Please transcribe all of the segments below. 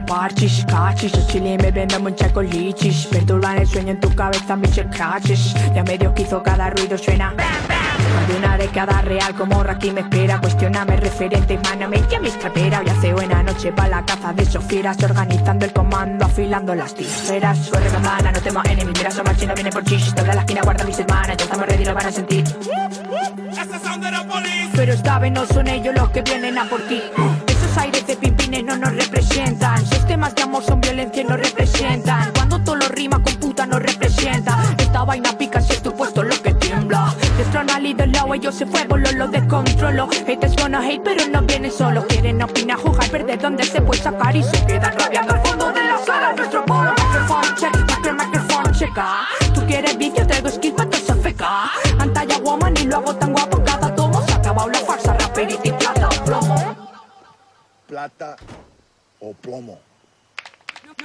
al parchis. Cachis, yo chile y me vendo mucha colichis. Perturban el sueño en tu cabeza, mis scratches. Ya medio quizo cada ruido suena. De una década real como Raki me espera. Cuestioname referente, mano me ya mi estrapera Hoy hace buena noche para la caza de sofieras Organizando el comando, afilando las tijeras. Suerte campana, no temo enemies Mira, somos chino, viene por chis Toda la esquina guarda mis hermanas. Ya estamos ready, lo van a sentir. Pero esta vez no son ellos los que vienen a por ti Esos aires de pimpines no nos representan. Sistemas de amor son violencia y nos representan. Cuando todo lo rima con puta nos representa. Esta vaina pica si es tu puesto lo que tiembla. Destrona al ídolo, ellos se fue, lo, lo descontrolo. Haters gonna hate, pero no vienen solos Quieren opinar, jugar, perder donde se puede sacar Y se quedan rabiando al fondo de la sala. Nuestro polo, microphone check, micro, microphone checa. Tú quieres vídeo, traigo skill para todo feca Pantalla woman y lo hago tan guapo Plata o plomo.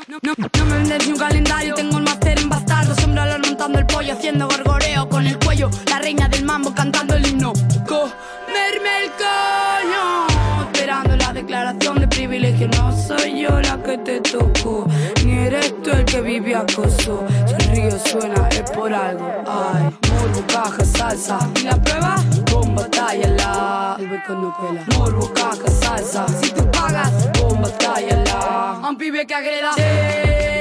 No, no, me vendes ni un calendario, tengo el máster en bastardo Sombra montando el pollo, haciendo gorgoreo con el cuello. La reina del mambo cantando el himno. Comerme el coño Esperando la declaración de privilegio. No soy yo la que te tocó Ni eres tú el que vive acoso. Si el río suena es por algo. Ay, caja, salsa. ¿Y la prueba? Tállala El beco no pela Morbo, caja, salsa. Si tú pagas, bomba, tállala A un pibe que agreda. Te, te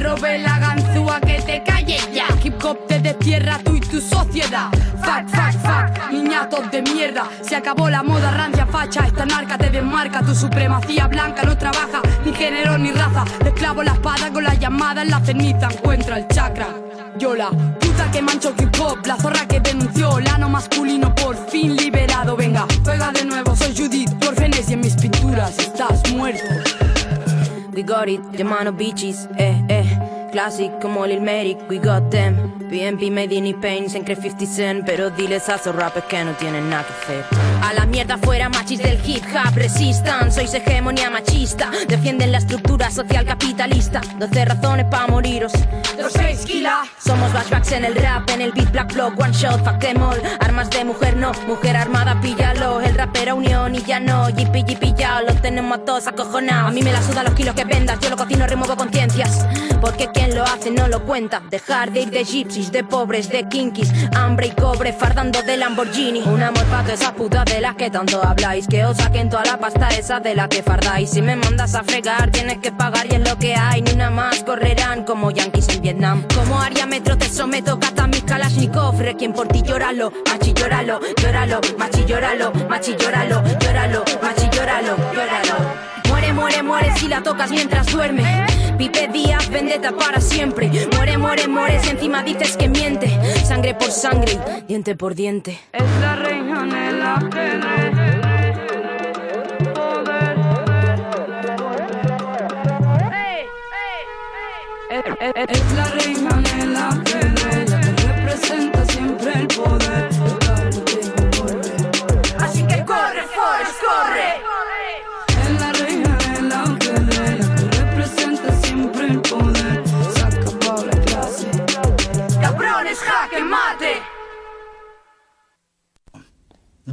robe la ganzúa que te calle ya. Hip hop te destierra tú y tu sociedad. Fuck, fuck, fuck, niñatos de mierda. Se acabó la moda rancia facha. Esta narca te desmarca Tu supremacía blanca no trabaja Ni género ni raza. Te esclavo la espada con la llamada en la ceniza. Encuentra el chakra. Yo la puta que mancho hip hop, la zorra que denunció el ano masculino por fin liberado. Venga, juega de nuevo, soy Judith, tu orfenes y en mis pinturas estás muerto. We got it, mano bitches, eh, eh. Classic como Lil Merrick, we got them. BNP made in pain, se cree 50 cent, pero diles a esos rappers que no tienen nada que hacer. A la mierda fuera machis del hip hop, resistan, sois hegemonía machista. Defienden la estructura social capitalista. 12 razones para moriros. Los seis kilas. Somos flashbacks en el rap, en el beat black block, one shot, fuck them all. Armas de mujer no, mujer armada, píllalo. El rapero unión y ya no, yipi yipi ya, lo tenemos a todos acojonados. A mí me la suda los kilos que vendas, yo lo cocino, remuevo conciencias. Porque quien lo hace no lo cuenta. De ir de gypsies, de pobres, de kinkis, hambre y cobre, fardando de Lamborghini. Un amor para esas putas de las que tanto habláis. Que os saquen toda la pasta esa de la que fardáis. Si me mandas a fregar, tienes que pagar y es lo que hay. Ni una más correrán como yankees en Vietnam. Como Aria Metro te someto, cata mis Kalashnikov. Requiem por ti, llóralo, machi, llóralo, llóralo, machi, llóralo, machi, llóralo, llóralo, machi, llóralo, llóralo. Muere, muere, muere si la tocas mientras duerme. Pipe Díaz, vendetta para siempre. Muere, muere, muere si encima dices que miente. Sangre por sangre, diente por diente. Es la reina de la Es la reina de la que representa siempre el poder.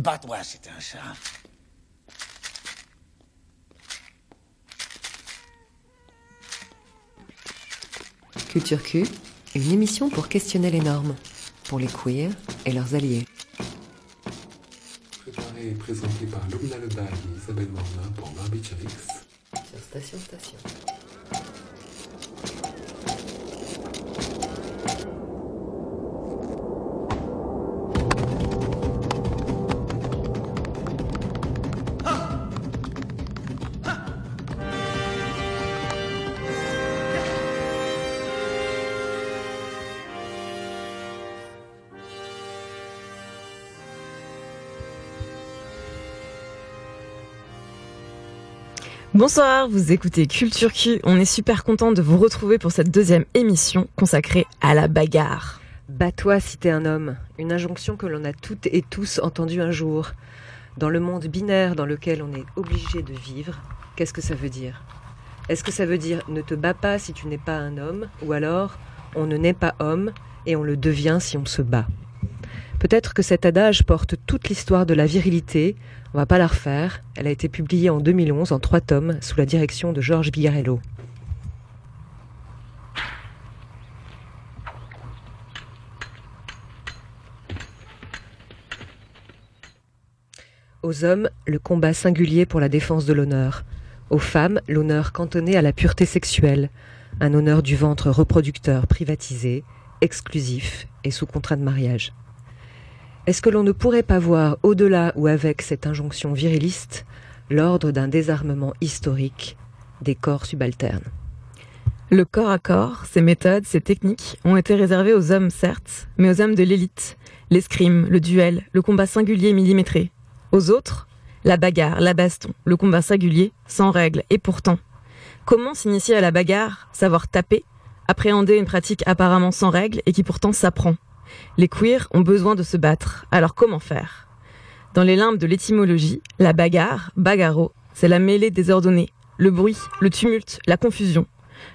Bats-toi, c'est un chat. Culture Q, une émission pour questionner les normes, pour les queers et leurs alliés. Préparé et présenté par Lumna Lebal et Isabelle Morna pour. Sur Station Station. Bonsoir, vous écoutez Culture Q. On est super content de vous retrouver pour cette deuxième émission consacrée à la bagarre. Bats-toi si t'es un homme, une injonction que l'on a toutes et tous entendue un jour. Dans le monde binaire dans lequel on est obligé de vivre, qu'est-ce que ça veut dire? Est-ce que ça veut dire ne te bats pas si tu n'es pas un homme Ou alors on ne naît pas homme et on le devient si on se bat Peut-être que cet adage porte toute l'histoire de la virilité. On va pas la refaire. Elle a été publiée en 2011 en trois tomes sous la direction de Georges Bigarello. Aux hommes, le combat singulier pour la défense de l'honneur. Aux femmes, l'honneur cantonné à la pureté sexuelle, un honneur du ventre reproducteur privatisé, exclusif et sous contrat de mariage. Est-ce que l'on ne pourrait pas voir au-delà ou avec cette injonction viriliste l'ordre d'un désarmement historique des corps subalternes? Le corps à corps, ses méthodes, ses techniques ont été réservées aux hommes certes, mais aux hommes de l'élite, l'escrime, le duel, le combat singulier millimétré. Aux autres, la bagarre, la baston, le combat singulier, sans règles, et pourtant. Comment s'initier à la bagarre, savoir taper, appréhender une pratique apparemment sans règles et qui pourtant s'apprend? Les queers ont besoin de se battre, alors comment faire? Dans les limbes de l'étymologie, la bagarre, bagarro, c'est la mêlée désordonnée, le bruit, le tumulte, la confusion,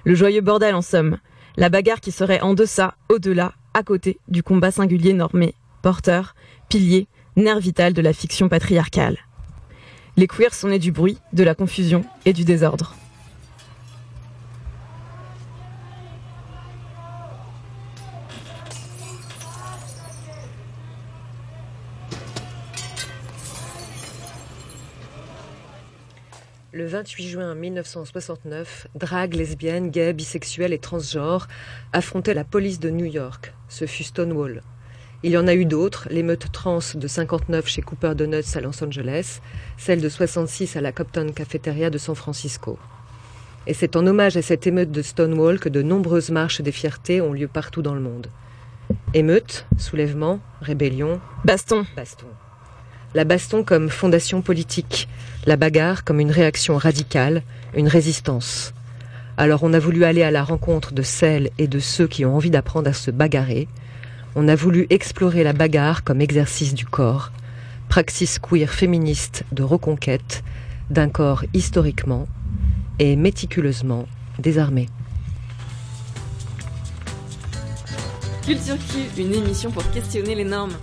le joyeux bordel en somme, la bagarre qui serait en deçà, au-delà, à côté du combat singulier normé, porteur, pilier, nerf vital de la fiction patriarcale. Les queers sont nés du bruit, de la confusion et du désordre. Le 28 juin 1969, drague, lesbiennes, gays, bisexuels et transgenres affrontaient la police de New York. Ce fut Stonewall. Il y en a eu d'autres, l'émeute trans de 59 chez Cooper Donuts à Los Angeles, celle de 66 à la Compton Cafeteria de San Francisco. Et c'est en hommage à cette émeute de Stonewall que de nombreuses marches des fiertés ont lieu partout dans le monde. Émeute, soulèvement, rébellion, Baston. baston. La baston comme fondation politique, la bagarre comme une réaction radicale, une résistance. Alors on a voulu aller à la rencontre de celles et de ceux qui ont envie d'apprendre à se bagarrer. On a voulu explorer la bagarre comme exercice du corps, praxis queer féministe de reconquête d'un corps historiquement et méticuleusement désarmé. Culture Q, une émission pour questionner les normes.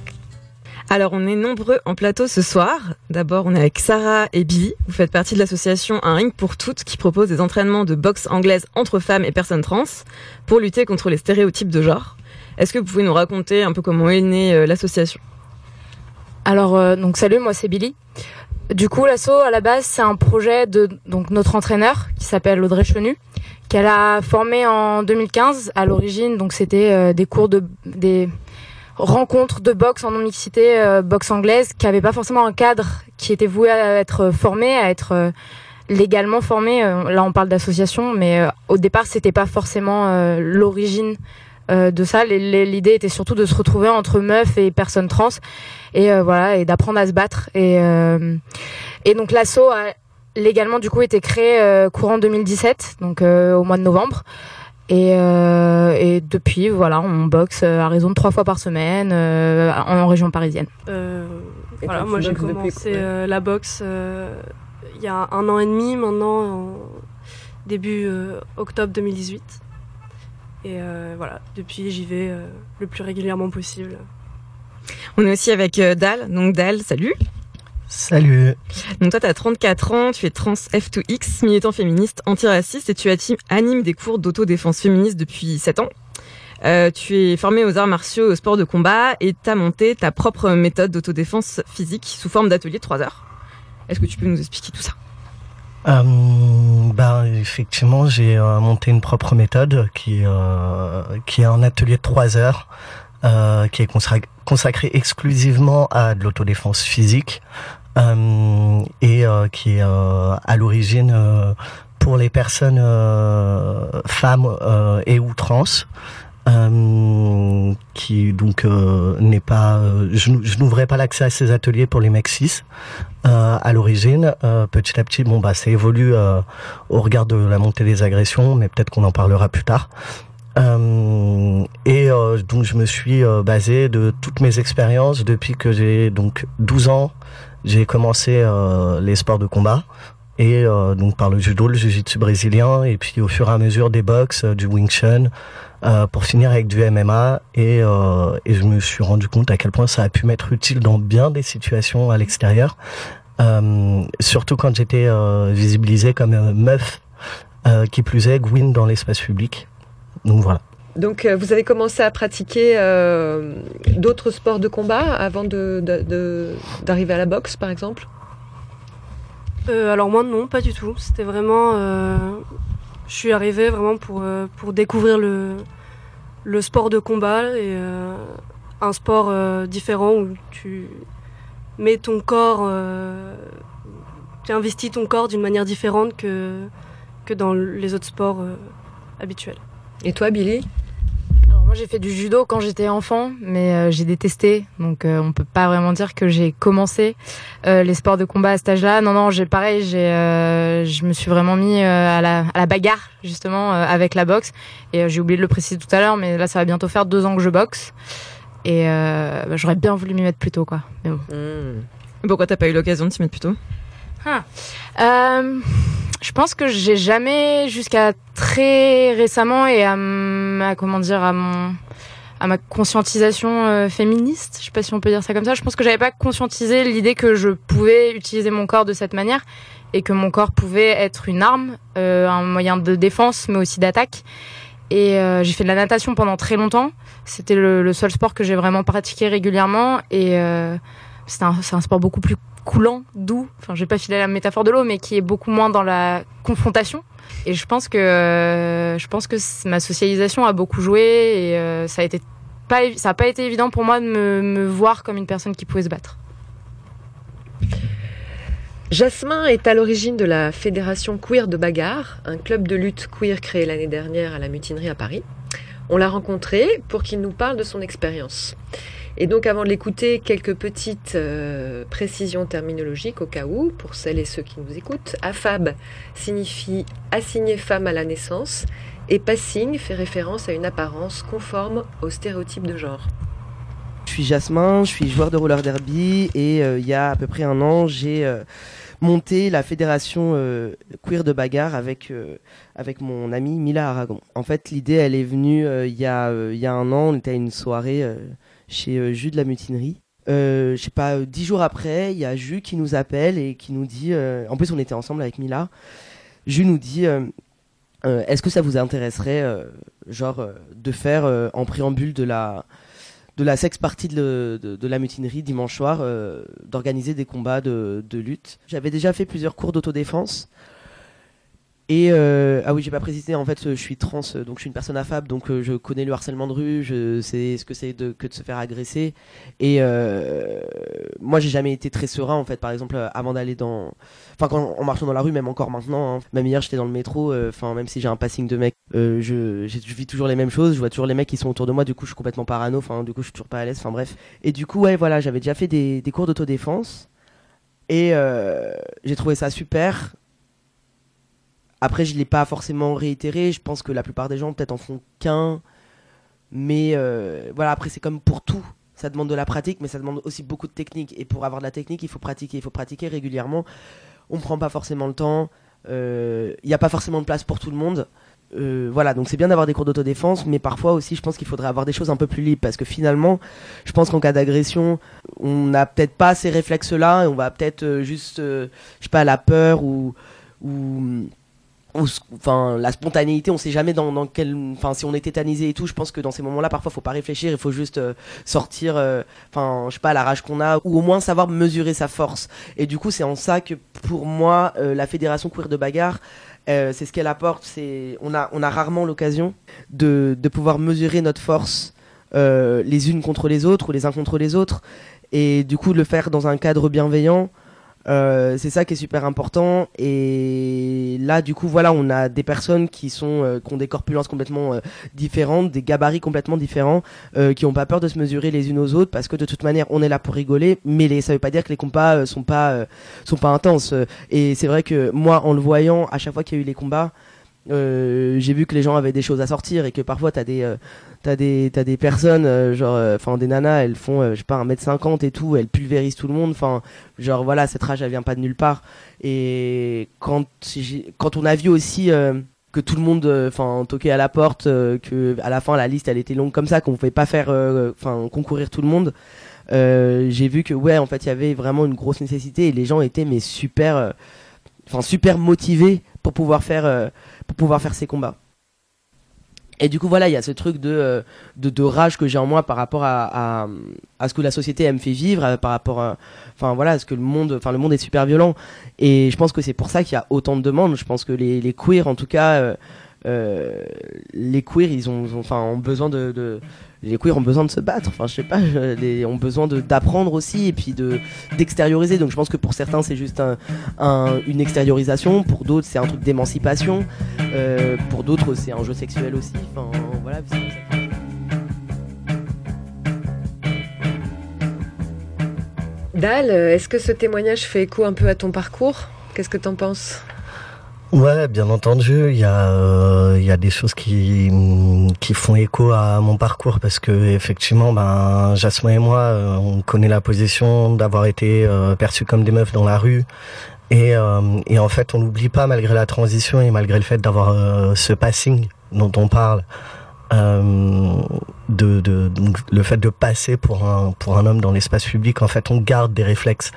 Alors, on est nombreux en plateau ce soir. D'abord, on est avec Sarah et Billy. Vous faites partie de l'association Un Ring pour Toutes qui propose des entraînements de boxe anglaise entre femmes et personnes trans pour lutter contre les stéréotypes de genre. Est-ce que vous pouvez nous raconter un peu comment est née euh, l'association? Alors, euh, donc salut, moi c'est Billy. Du coup, l'asso à la base, c'est un projet de notre entraîneur qui s'appelle Audrey Chenu, qu'elle a formé en 2015 à l'origine. Donc c'était euh, des cours de des rencontres de boxe en non mixité, euh, boxe anglaise, qui avait pas forcément un cadre qui était voué à être formé, à être euh, légalement formé. Euh, là, on parle d'association, mais euh, au départ, c'était pas forcément euh, l'origine de ça. L'idée était surtout de se retrouver entre meufs et personnes trans, et voilà, et d'apprendre à se battre. Et et donc l'asso a légalement du coup été créé courant 2017, donc au mois de novembre. Et, euh, et depuis, voilà, on boxe euh, à raison de trois fois par semaine euh, en, région parisienne. Euh, voilà, moi j'ai depuis commencé euh, la boxe euh, il y a un an et demi maintenant, en début euh, octobre 2018. Et euh, voilà, depuis j'y vais euh, le plus régulièrement possible. On est aussi avec euh, Dal. Donc Dal, salut. Salut. Donc toi, tu as 34 ans, tu es trans F2X, militant féministe, antiraciste et tu animes des cours d'autodéfense féministe depuis 7 ans. Euh, tu es formé aux arts martiaux et au sport de combat et tu as monté ta propre méthode d'autodéfense physique sous forme d'atelier de 3 heures. Est-ce que tu peux nous expliquer tout ça? Euh, ben, effectivement, j'ai euh, monté une propre méthode qui, qui est un atelier de trois heures, euh, qui est consacré, consacré exclusivement à de l'autodéfense physique et euh, qui est euh, à l'origine euh, pour les personnes euh, femmes euh, et ou trans. Euh, qui donc euh, n'est pas euh, je, n'ou- je n'ouvrais pas l'accès à ces ateliers pour les mecs cis euh, à l'origine. Euh, petit à petit, bon bah ça évolue euh, au regard de la montée des agressions, mais peut-être qu'on en parlera plus tard. Euh, et euh, donc je me suis euh, basé de toutes mes expériences depuis que j'ai donc 12 ans. J'ai commencé euh, les sports de combat et euh, donc par le judo, le jiu-jitsu brésilien, et puis au fur et à mesure des box, du Wing Chun, pour finir avec du MMA. Et, et je me suis rendu compte à quel point ça a pu m'être utile dans bien des situations à l'extérieur, surtout quand j'étais visibilisé comme meuf, qui plus est, Gwyn dans l'espace public. Donc voilà. Donc vous avez commencé à pratiquer d'autres sports de combat avant d'arriver de, à la boxe, par exemple? Euh, alors moi non, pas du tout. C'était vraiment... Euh, je suis arrivée vraiment pour, euh, pour découvrir le, le sport de combat et un sport différent où tu mets ton corps... tu investis ton corps d'une manière différente que, que dans les autres sports habituels. Et toi Billy? Moi, j'ai fait du judo quand j'étais enfant, mais euh, j'ai détesté. Donc, euh, on peut pas vraiment dire que j'ai commencé euh, les sports de combat à cet âge-là. Non, non, j'ai pareil. J'ai, je me suis vraiment mis à la, à, la, bagarre justement avec la boxe. Et j'ai oublié de le préciser tout à l'heure, mais là, ça va bientôt faire deux ans que je boxe. Et bah, j'aurais bien voulu m'y mettre plus tôt, quoi. Mais bon. Mmh. Pourquoi t'as pas eu l'occasion de t'y mettre plus tôt? Ah. Je pense que j'ai jamais, jusqu'à très récemment et à comment dire, à mon, à ma conscientisation euh, féministe, je sais pas si on peut dire ça comme ça, je pense que j'avais pas conscientisé l'idée que je pouvais utiliser mon corps de cette manière et que mon corps pouvait être une arme, euh, un moyen de défense mais aussi d'attaque. Et euh, j'ai fait de la natation pendant très longtemps. C'était le, le, seul sport que j'ai vraiment pratiqué régulièrement et c'est un, sport beaucoup plus coulant, doux, enfin je vais pas filer la métaphore de l'eau, mais qui est beaucoup moins dans la confrontation. Et je pense que euh, je pense que ma socialisation a beaucoup joué et euh, ça a pas été évident pour moi de me, me, voir comme une personne qui pouvait se battre. Jasmin est à l'origine de la Fédération Queer de Bagarre, un club de lutte queer créé l'année dernière à la Mutinerie à Paris. On l'a rencontré pour qu'il nous parle de son expérience. Et donc avant de l'écouter, quelques petites euh, précisions terminologiques au cas où, pour celles et ceux qui nous écoutent. AFAB signifie assigner femme à la naissance et passing fait référence à une apparence conforme aux stéréotypes de genre. Je suis Jasmin, je suis joueur de roller derby et euh, il y a à peu près un an, j'ai euh, monté la fédération queer de bagarre avec, avec mon ami Mila Aragon. En fait, l'idée, elle est venue il y, a, il y a un an, on était à une soirée chez euh, Jus de la Mutinerie. Euh, je sais pas, euh, dix jours après, il y a Jus qui nous appelle et qui nous dit, en plus on était ensemble avec Mila, Jus nous dit, est-ce que ça vous intéresserait, genre, de faire en préambule de la, de la partie de, la mutinerie dimanche soir, d'organiser des combats de lutte? J'avais déjà fait plusieurs cours d'autodéfense. Et euh, ah oui, j'ai pas précisé, en fait, je suis trans, donc je suis une personne affable, donc euh, je connais le harcèlement de rue, je sais ce que c'est de, que de se faire agresser. Et euh, moi, j'ai jamais été très serein, en fait, par exemple, avant d'aller dans. Enfin, en marchant dans la rue, même encore maintenant, hein. même hier, j'étais dans le métro, enfin, même si j'ai un passing de mec, je, je, vis toujours les mêmes choses, je vois toujours les mecs qui sont autour de moi, du coup, je suis complètement parano, enfin, du coup, je suis toujours pas à l'aise, enfin, bref. Et du coup, ouais, voilà, j'avais déjà fait des, des cours d'autodéfense. Et j'ai trouvé ça super après, je ne l'ai pas forcément réitéré. Je pense que la plupart des gens peut-être en font qu'un. Mais euh, voilà, après, c'est comme pour tout. Ça demande de la pratique, mais ça demande aussi beaucoup de technique. Et pour avoir de la technique, il faut pratiquer. Il faut pratiquer régulièrement. On ne prend pas forcément le temps. Euh, il n'y a pas forcément de place pour tout le monde. Euh, voilà, donc c'est bien d'avoir des cours d'autodéfense, mais parfois aussi, je pense qu'il faudrait avoir des choses un peu plus libres, parce que finalement, je pense qu'en cas d'agression, on n'a peut-être pas ces réflexes-là, et on va peut-être juste, je sais pas, la peur ou, ou enfin la spontanéité on sait jamais dans, dans quel enfin si on est tétanisé et tout je pense que dans ces moments là parfois faut pas réfléchir il faut juste euh, sortir euh, enfin je sais pas la rage qu'on a ou au moins savoir mesurer sa force. Et du coup c'est en ça que pour moi euh, la fédération queer de bagarre c'est ce qu'elle apporte c'est on a on a rarement l'occasion de, de pouvoir mesurer notre force les unes contre les autres ou les uns contre les autres. Et du coup le faire dans un cadre bienveillant euh, c'est ça qui est super important. Et là du coup voilà on a des personnes qui sont euh, qui ont des corpulences complètement euh, différentes des gabarits complètement différents qui ont pas peur de se mesurer les unes aux autres parce que de toute manière on est là pour rigoler. Mais les, ça veut pas dire que les combats sont pas sont pas intenses. Et c'est vrai que moi en le voyant à chaque fois qu'il y a eu les combats j'ai vu que les gens avaient des choses à sortir et que parfois t'as des t'as des t'as des personnes genre enfin des nanas elles font je sais pas un mètre cinquante et tout elles pulvérisent tout le monde enfin genre voilà cette rage elle vient pas de nulle part. Et quand quand on a vu aussi que tout le monde enfin toquait à la porte que à la fin la liste elle était longue comme ça qu'on pouvait pas faire enfin concourir tout le monde j'ai vu que ouais en fait il y avait vraiment une grosse nécessité et les gens étaient mais super enfin super motivés pour pouvoir faire pour pouvoir faire ces combats et du coup, voilà, il y a ce truc de, euh, de, rage que j'ai en moi par rapport à, à, ce que la société me fait vivre, euh, par rapport à, enfin voilà, ce que le monde, enfin le monde est super violent. Et je pense que c'est pour ça qu'il y a autant de demandes. Je pense que les, les queers, en tout cas, euh, les queers, ils ont, enfin, besoin de les queers ont besoin de se battre. Enfin, je sais pas, les, ont besoin d'apprendre aussi et puis de d'extérioriser. Donc, je pense que pour certains, c'est juste un, une extériorisation. Pour d'autres, c'est un truc d'émancipation. Euh, pour d'autres, c'est un jeu sexuel aussi. Enfin, voilà. Dal, est-ce que ce témoignage fait écho un peu à ton parcours? Qu'est-ce que t'en penses? Ouais, bien entendu, il y a euh, il y a des choses qui qui font écho à mon parcours parce que effectivement, ben Jasmine et moi, euh, on connaît la position d'avoir été euh, perçus comme des meufs dans la rue et et en fait, on n'oublie pas malgré la transition et malgré le fait d'avoir ce passing dont on parle. de, de le fait de passer pour un pour un homme dans l'espace public en fait on garde des réflexes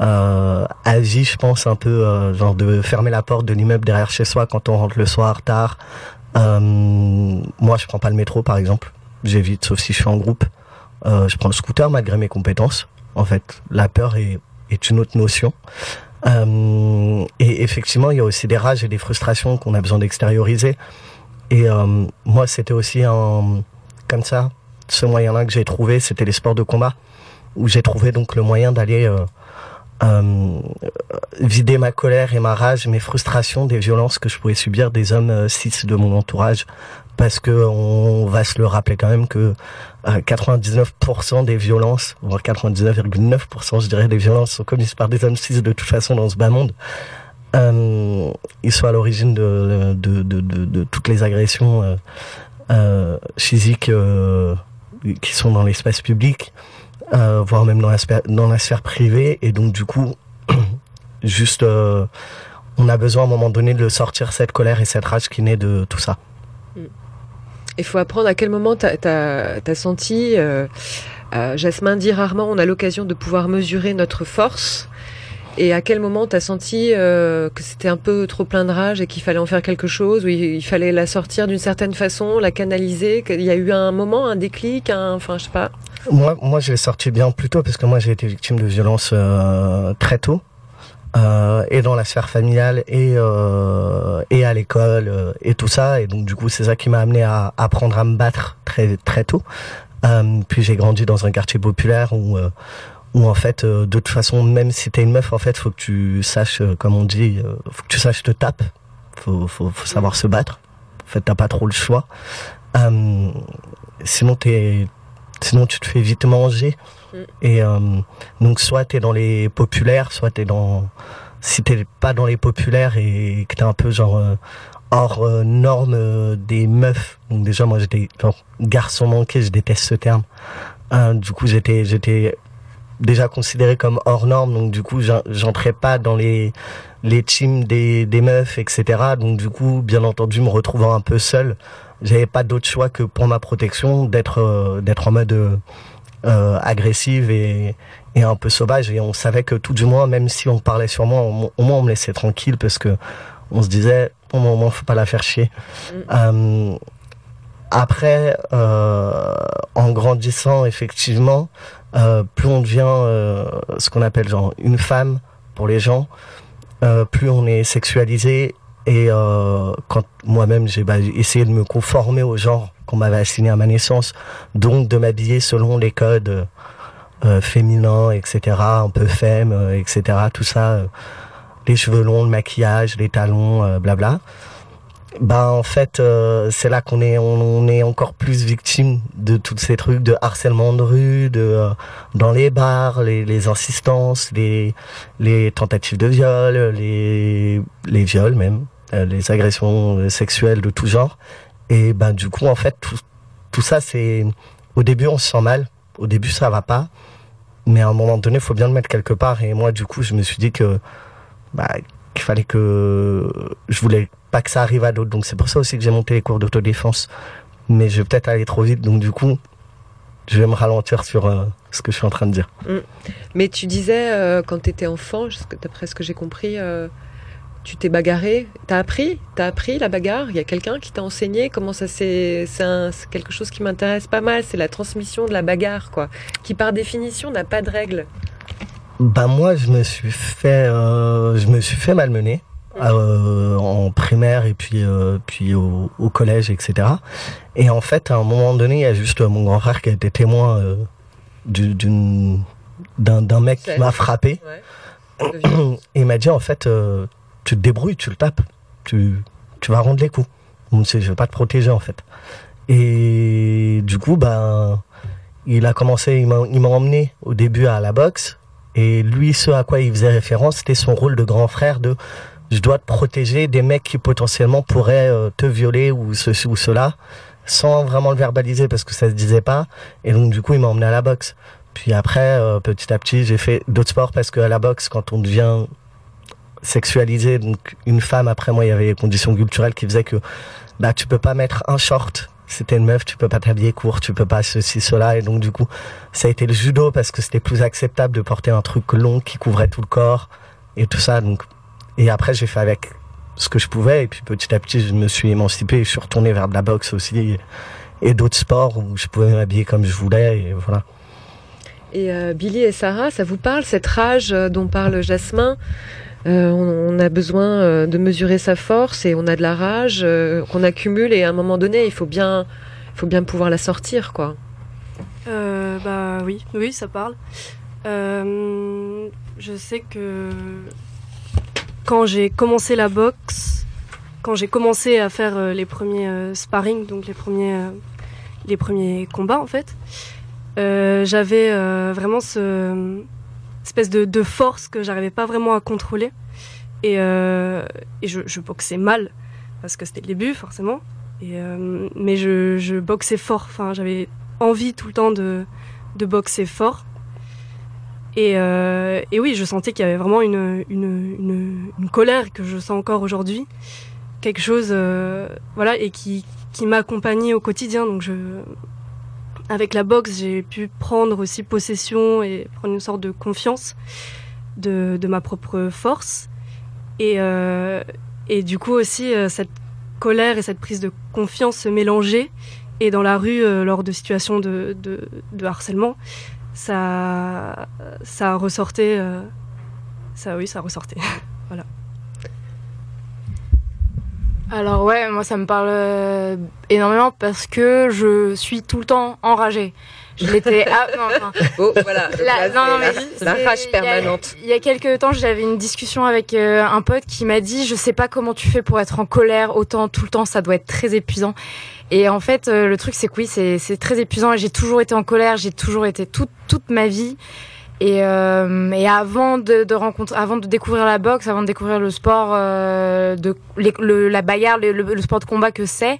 euh, vie je pense, un peu euh, genre de fermer la porte de l'immeuble derrière chez soi quand on rentre le soir tard. Euh, moi, je prends pas le métro, par exemple. J'évite, sauf si je suis en groupe. Euh, je prends le scooter malgré mes compétences. En fait, la peur est, est une autre notion. Euh, et effectivement, il y a aussi des rages et des frustrations qu'on a besoin d'extérioriser. Et euh, moi, c'était aussi un, comme ça, ce moyen-là que j'ai trouvé, c'était les sports de combat, où j'ai trouvé donc le moyen d'aller vider ma colère et ma rage, mes frustrations des violences que je pouvais subir des hommes euh, cis de mon entourage, parce que on va se le rappeler quand même que 99% euh, des violences, voire 99,9% je dirais des violences sont commises par des hommes cis de toute façon dans ce bas monde. Euh, ils sont à l'origine de, de, de, de, toutes les agressions euh, euh physiques qui sont dans l'espace public. Euh, voire même dans la, sphère, dans privée. Et donc, du coup, juste, euh, on a besoin à un moment donné de sortir cette colère et cette rage qui naît de tout ça. Il faut apprendre à quel moment tu as, senti, euh, Jasmin dit rarement, on a l'occasion de pouvoir mesurer notre force. Et à quel moment tu as senti que c'était un peu trop plein de rage et qu'il fallait en faire quelque chose, ou il, fallait la sortir d'une certaine façon, la canaliser Il y a eu un moment, un déclic, un, enfin je sais pas. Moi, moi, je l'ai sorti bien plus tôt parce que moi, j'ai été victime de violences euh, très tôt. Euh, et dans la sphère familiale et euh, et à l'école euh, et tout ça. Et donc du coup c'est ça qui m'a amené à apprendre à me battre très très tôt. Euh, puis j'ai grandi dans un quartier populaire où où en fait de toute façon même si t'es une meuf en fait faut que tu saches comme on dit faut que tu saches te taper. Faut faut, faut savoir se battre. En fait t'as pas trop le choix. Sinon t'es Sinon, tu te fais vite manger. Mm. Et euh, donc, soit t'es dans les populaires, soit t'es dans. Si t'es pas dans les populaires et que t'es un peu genre euh, hors euh, norme des meufs. Donc déjà, moi, j'étais genre garçon manqué. Je déteste ce terme. du coup, j'étais j'étais déjà considéré comme hors norme. Donc du coup, j'entrais pas dans les les teams des des meufs, etc. Donc du coup, bien entendu, me retrouvant un peu seul j'avais pas d'autre choix que pour ma protection d'être euh, d'être en mode euh, agressive et, et un peu sauvage et on savait que tout du moins même si on parlait sur moi au moins on me laissait tranquille parce que on se disait au moment faut pas la faire chier mm. euh, après euh, en grandissant effectivement euh, plus on devient euh, ce qu'on appelle genre une femme pour les gens plus on est sexualisé et euh, quand moi-même j'ai bah, essayé de me conformer au genre qu'on m'avait assigné à ma naissance, donc de m'habiller selon les codes euh, féminins, etc., un peu femme, euh, etc., tout ça, euh, les cheveux longs, le maquillage, les talons, euh, blabla. Bah en fait c'est là qu'on est on, est encore plus victime de tous ces trucs de harcèlement de rue, de dans les bars, les, les insistances, les les tentatives de viol, les les viols même les agressions sexuelles de tout genre. Et ben du coup, en fait, tout, tout ça, c'est au début on se sent mal, au début ça va pas, mais à un moment donné, il faut bien le mettre quelque part. Et moi, du coup, je me suis dit que bah, qu'il fallait que je voulais pas que ça arrive à d'autres. Donc c'est pour ça aussi que j'ai monté les cours d'autodéfense. Mais je vais peut-être aller trop vite, donc du coup, je vais me ralentir sur euh, ce que je suis en train de dire. Mm. Mais tu disais, euh, quand tu étais enfant, d'après ce que j'ai compris, euh, tu t'es bagarré. T'as appris T'as appris la bagarre Il y a quelqu'un qui t'a enseigné Comment ça c'est C'est quelque chose qui m'intéresse pas mal. C'est la transmission de la bagarre, quoi. Qui par définition n'a pas de règles. Bah moi, je me suis fait, je me suis fait malmener. Euh, en primaire et puis euh, puis au, collège etc et en fait à un moment donné il y a juste mon grand frère qui a été témoin euh, d'un mec qui m'a frappé et il m'a dit en fait tu te débrouilles tu le tapes tu tu vas rendre les coups je vais pas te protéger en fait et du coup ben il a commencé il m'a emmené au début à la boxe et lui, ce à quoi il faisait référence, c'était son rôle de grand frère de je dois te protéger des mecs qui potentiellement pourraient euh, te violer ou ceci ou cela, sans vraiment le verbaliser parce que ça se disait pas. Et donc du coup, il m'a emmené à la boxe. Puis après, euh, petit à petit, j'ai fait d'autres sports parce qu'à la boxe, quand on devient sexualisé, donc une femme, après moi, il y avait les conditions culturelles qui faisaient que bah tu peux pas mettre un short. C'était une meuf, tu peux pas t'habiller court, tu peux pas ceci, cela. Et donc du coup, ça a été le judo parce que c'était plus acceptable de porter un truc long qui couvrait tout le corps et tout ça. Donc et après, j'ai fait avec ce que je pouvais. Et puis petit à petit, je me suis émancipé. Je suis retourné vers de la boxe aussi et, d'autres sports où je pouvais m'habiller comme je voulais. Et voilà. Et euh, Billy et Sarah, ça vous parle, cette rage euh, dont parle Jasmin? Euh, on, a besoin de mesurer sa force et on a de la rage qu'on accumule et à un moment donné, il faut bien, faut bien pouvoir la sortir, quoi. bah oui, oui, ça parle. je sais que quand j'ai commencé la boxe, quand j'ai commencé à faire euh, les premiers euh, sparring, donc les premiers, euh, les premiers combats en fait, j'avais vraiment ce espèce de, force que j'arrivais pas vraiment à contrôler et, je, boxais mal parce que c'était le début forcément, mais je, boxais fort. Enfin, j'avais envie tout le temps de, de boxer fort. Euh, et, oui, je sentais qu'il y avait vraiment une, une, colère que je sens encore aujourd'hui. Quelque chose, euh, voilà, et qui, qui m'accompagnait au quotidien. Donc, je, avec la boxe, j'ai pu prendre aussi possession et prendre une sorte de confiance de, ma propre force. Et, euh, et du coup, aussi, cette colère et cette prise de confiance se mélanger. Et dans la rue, lors de situations de, de, harcèlement, ça, ça ressortait. Euh, ça, oui, ça ressortait. voilà. Alors ouais, moi ça me parle euh, énormément parce que je suis tout le temps enragée. Je l'étais. Ah, non, oh, voilà. La, non, non, mais la rage permanente. Il y, a, quelques temps, j'avais une discussion avec euh, un pote qui m'a dit, je sais pas comment tu fais pour être en colère autant tout le temps, ça doit être très épuisant. Et en fait, euh, le truc, c'est que oui, c'est très épuisant. J'ai toujours été en colère, j'ai toujours été toute, toute ma vie. Et, euh, et avant de, de, rencontrer, avant de découvrir la boxe, avant de découvrir le sport, euh, de le, la bagarre, le, le, sport de combat que c'est,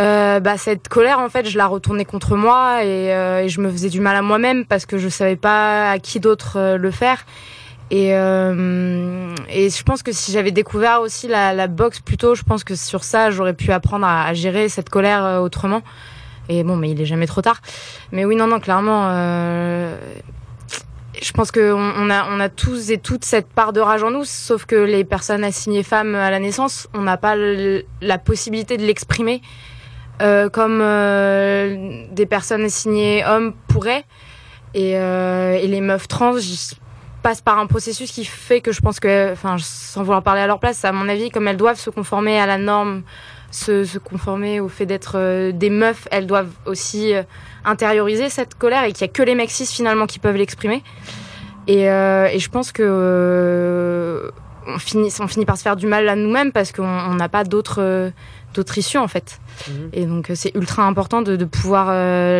euh, bah cette colère en fait, je la retournais contre moi et, euh, et je me faisais du mal à moi-même parce que je savais pas à qui d'autre euh, le faire. Et, euh, et je pense que si j'avais découvert aussi la, la boxe plus tôt, je pense que sur ça, j'aurais pu apprendre à, à, gérer cette colère euh, autrement. Et bon, mais il est jamais trop tard. Mais oui, non, non, clairement, euh, je pense qu'on on a, tous et toutes cette part de rage en nous, sauf que les personnes assignées femmes à la naissance, on n'a pas la possibilité de l'exprimer euh, comme euh, des personnes assignées hommes pourraient. Et, et les meufs trans, passe par un processus qui fait que je pense que, enfin, sans vouloir parler à leur place, à mon avis, comme elles doivent se conformer à la norme, se, conformer au fait d'être euh, des meufs, elles doivent aussi euh, intérioriser cette colère et qu'il n'y a que les mecs finalement qui peuvent l'exprimer. Et, euh, et, je pense que on, finit, on finit par se faire du mal à nous-mêmes parce qu'on n'a pas d'autres d'autres issues en fait. Mhm. Et donc c'est ultra important de, de pouvoir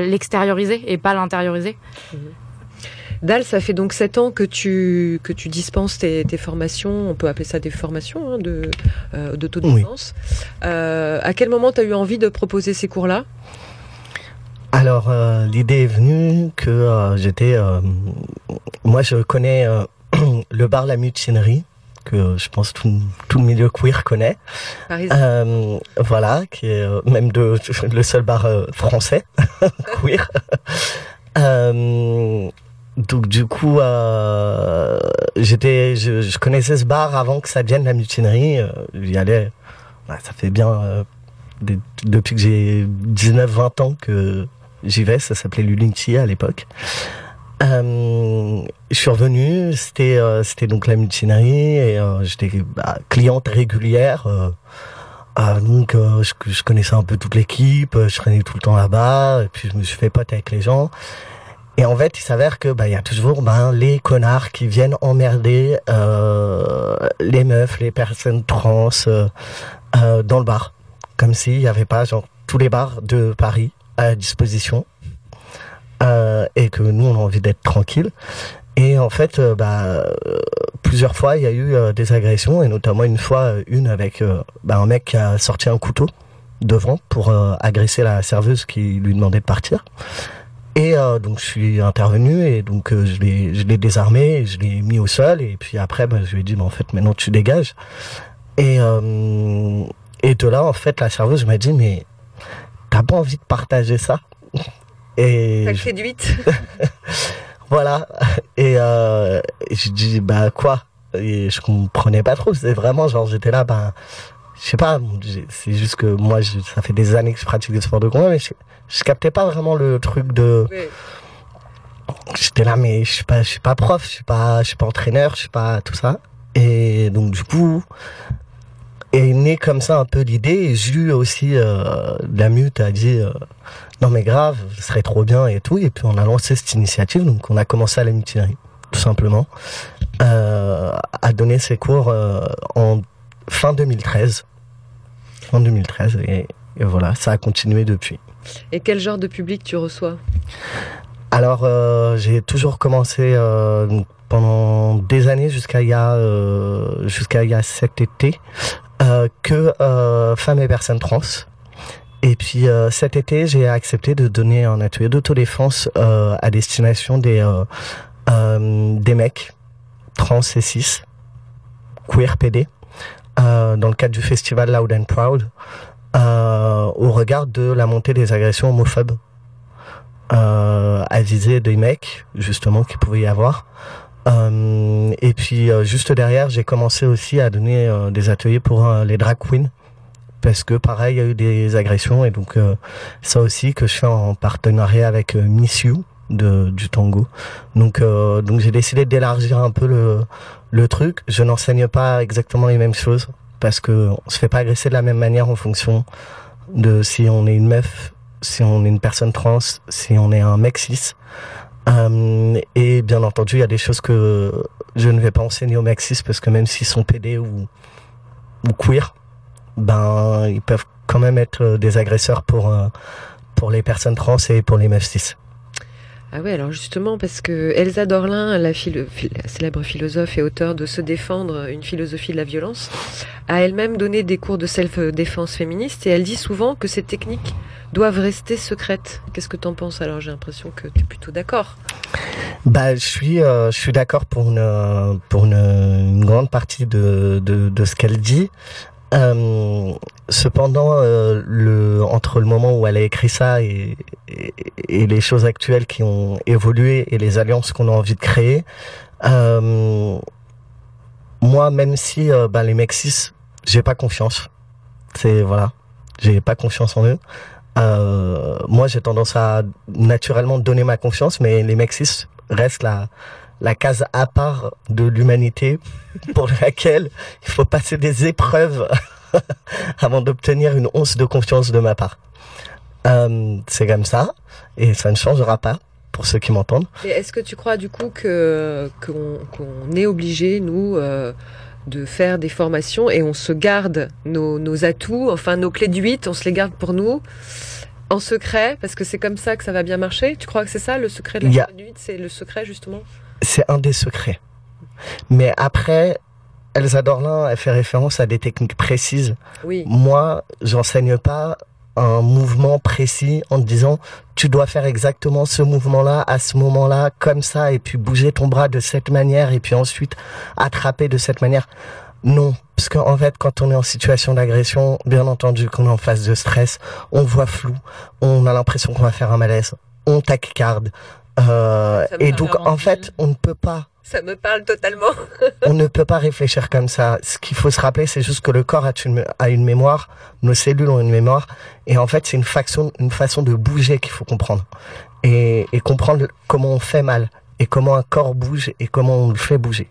l'extérioriser et pas l'intérioriser. Mhm. Dal, ça fait donc 7 ans que tu, que tu dispenses tes, tes formations, on peut appeler ça des formations hein, de, euh, d'autodéfense. Euh, à quel moment tu as eu envie de proposer ces cours-là? Alors, euh, l'idée est venue que euh, j'étais. euh, moi, je connais euh, le bar La Mutinerie, que je pense tout, tout le milieu queer connaît. Euh, voilà, qui est euh, même de, le seul bar français queer. Euh, donc du coup, euh, j'étais, je, je connaissais ce bar avant que ça devienne la mutinerie. J'y allais. ça fait bien euh, des- depuis que j'ai 19-20 ans que j'y vais. Ça s'appelait l'Ulinchi à l'époque. Euh, je suis revenu, c'était euh, c'était donc la mutinerie et euh, j'étais bah, cliente régulière. euh, euh, donc euh, je, je connaissais un peu toute l'équipe, euh, je traînais tout le temps là-bas et puis je me suis fait pote avec les gens. Et en fait, il s'avère que bah il y a toujours ben les connards qui viennent emmerder les meufs, les personnes trans dans le bar, comme s'il n'y avait pas genre tous les bars de Paris à disposition euh, et que nous on a envie d'être tranquille. Et en fait, euh, bah, plusieurs fois, il y a eu euh, des agressions, et notamment une fois, une avec bah, un mec qui a sorti un couteau devant pour agresser la serveuse qui lui demandait de partir. Et euh, donc je suis intervenu et donc je l'ai je l'ai désarmé, je l'ai mis au sol et puis après bah, je lui ai dit bah, en fait maintenant tu dégages. Et et de là en fait la serveuse m'a dit mais t'as pas envie de partager ça? Et T'as je- séduite voilà. Et euh, je dis bah quoi? Et je comprenais pas trop. C'est vraiment genre j'étais là, bah je sais pas. C'est juste que moi, je- ça fait des années que je pratique des sports de combat, mais je, je captais pas vraiment le truc de. J'étais là, mais je suis pas, je suis pas prof, je suis pas, je suis pas entraîneur, je suis pas tout ça. Et donc du coup, est né comme ça un peu l'idée. Et Jules aussi, euh, la mute, a dit euh, non mais grave, ce serait trop bien et tout. Et puis on a lancé cette initiative, donc on a commencé à la mutinerie, tout simplement, euh, à donner ses cours euh, en fin 2013. Fin 2013 et, et voilà, ça a continué depuis. Et quel genre de public tu reçois? Alors, euh, j'ai toujours commencé euh, pendant des années jusqu'à il y a euh, jusqu'à il y a cet été que euh, femmes et personnes trans. Et puis euh, cet été, j'ai accepté de donner un atelier d'autodéfense euh, à destination des euh, euh, des mecs trans et cis, queer PD, euh, dans le cadre du festival Loud and Proud, euh, au regard de la montée des agressions homophobes euh, à viser des mecs justement qu'il pouvait y avoir. Euh, et puis euh, juste derrière, j'ai commencé aussi à donner euh, des ateliers pour les drag queens parce que pareil, il y a eu des agressions et donc ça aussi que je fais en partenariat avec Miss You de du tango. Donc donc j'ai décidé d'élargir un peu le le truc. Je n'enseigne pas exactement les mêmes choses parce que on se fait pas agresser de la même manière en fonction de si on est une meuf, si on est une personne trans, si on est un mec cis. Euh, et bien entendu, il y a des choses que je ne vais pas enseigner aux cis parce que même s'ils sont PD ou, ou queer, ben ils peuvent quand même être des agresseurs pour euh, pour les personnes trans et pour les meufs. Ah ouais, alors justement, parce que Elsa Dorlin, la, célèbre philosophe et auteure de Se défendre, une philosophie de la violence, a elle-même donné des cours de self-défense féministe et elle dit souvent que ces techniques doivent rester secrètes. Qu'est-ce que t'en penses alors? J'ai l'impression que tu es plutôt d'accord. Bah, je suis, euh, d'accord pour une, pour une, grande partie de, de ce qu'elle dit. Euh, cependant, euh, le, entre le moment où elle a écrit ça et, et, les choses actuelles qui ont évolué et les alliances qu'on a envie de créer, euh, moi, même si bah, les mecs cis, j'ai pas confiance. C'est voilà, j'ai pas confiance en eux. Euh, moi, j'ai tendance à naturellement donner ma confiance, mais les mecs cis restent la, la case à part de l'humanité pour laquelle il faut passer des épreuves avant d'obtenir une once de confiance de ma part. Euh, c'est comme ça, et ça ne changera pas pour ceux qui m'entendent. Et est-ce que tu crois du coup que qu'on qu'on est obligé, nous, euh, de faire des formations et on se garde nos, nos atouts, enfin nos clés de 8, on se les garde pour nous En secret, parce que c'est comme ça que ça va bien marcher? Tu crois que c'est ça le secret de la y a- conduite C'est le secret justement? C'est un des secrets. Mais après, Elsa Dorlin, elle fait référence à des techniques précises. Oui. Moi, j'enseigne pas un mouvement précis en te disant tu dois faire exactement ce mouvement-là à ce moment-là comme ça et puis bouger ton bras de cette manière et puis ensuite attraper de cette manière. Non, parce qu'en fait, quand on est en situation d'agression, bien entendu qu'on est en phase de stress, on voit flou, on a l'impression qu'on va faire un malaise, on tachycarde. Euh, et donc, en fait, on ne peut pas Ça me parle totalement. on ne peut pas réfléchir comme ça. Ce qu'il faut se rappeler, c'est juste que le corps a une, a une mémoire, nos cellules ont une mémoire, et en fait, c'est une façon, une façon de bouger qu'il faut comprendre. Et, et comprendre comment on fait mal, et comment un corps bouge, et comment on le fait bouger.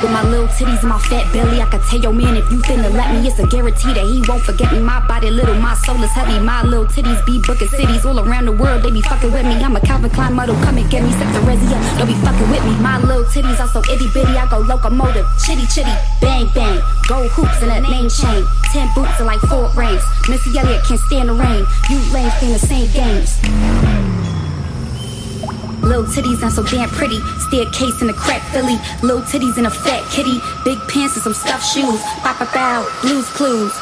With my little titties and my fat belly, I can tell your man if you finna let me, it's a guarantee that he won't forget me. My body little, my soul is heavy. My little titties be booking cities all around the world. They be fucking with me. I'm a Calvin Klein model, come and get me. Set the resi don't be fucking with me. My little titties are so itty bitty, I go locomotive, chitty chitty, bang bang. Gold hoops and a name chain, ten boots and like four rings. Missy Elliott can't stand the rain. You lames playing the same games. Little titties and so damn pretty. Staircase in a crack Philly. Little titties and a fat kitty. Big pants and some stuffed shoes. Bow bow. Blues clues.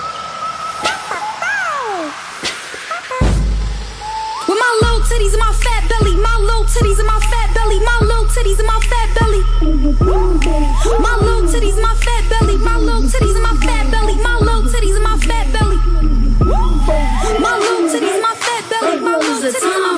With my little titties and my fat belly. My little titties and my fat belly. My little titties and my fat belly. My little titties and my fat belly. My little titties and my fat belly. My little titties and my fat belly. My little titties and my fat belly. My little titties and my fat belly.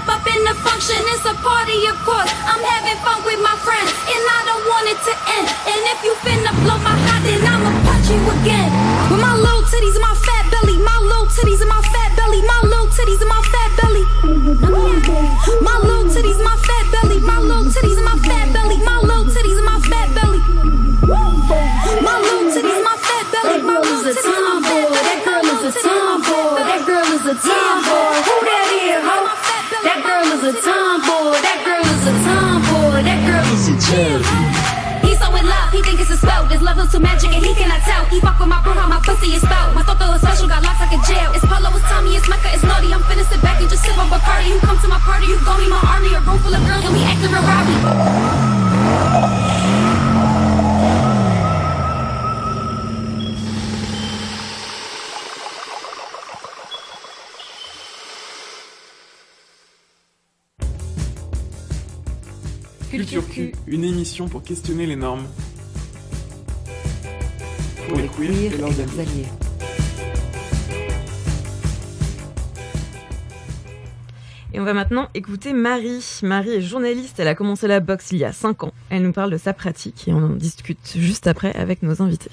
Step up in the function, it's a party, of course. I'm having fun with my friends, and I don't want it to end. And if you finna blow my questionner les normes. Pour les queers et leurs alliés. alliés. Et on va maintenant écouter Marie. Marie est journaliste, elle a commencé la boxe il y a 5 ans. Elle nous parle de sa pratique et on en discute juste après avec nos invités.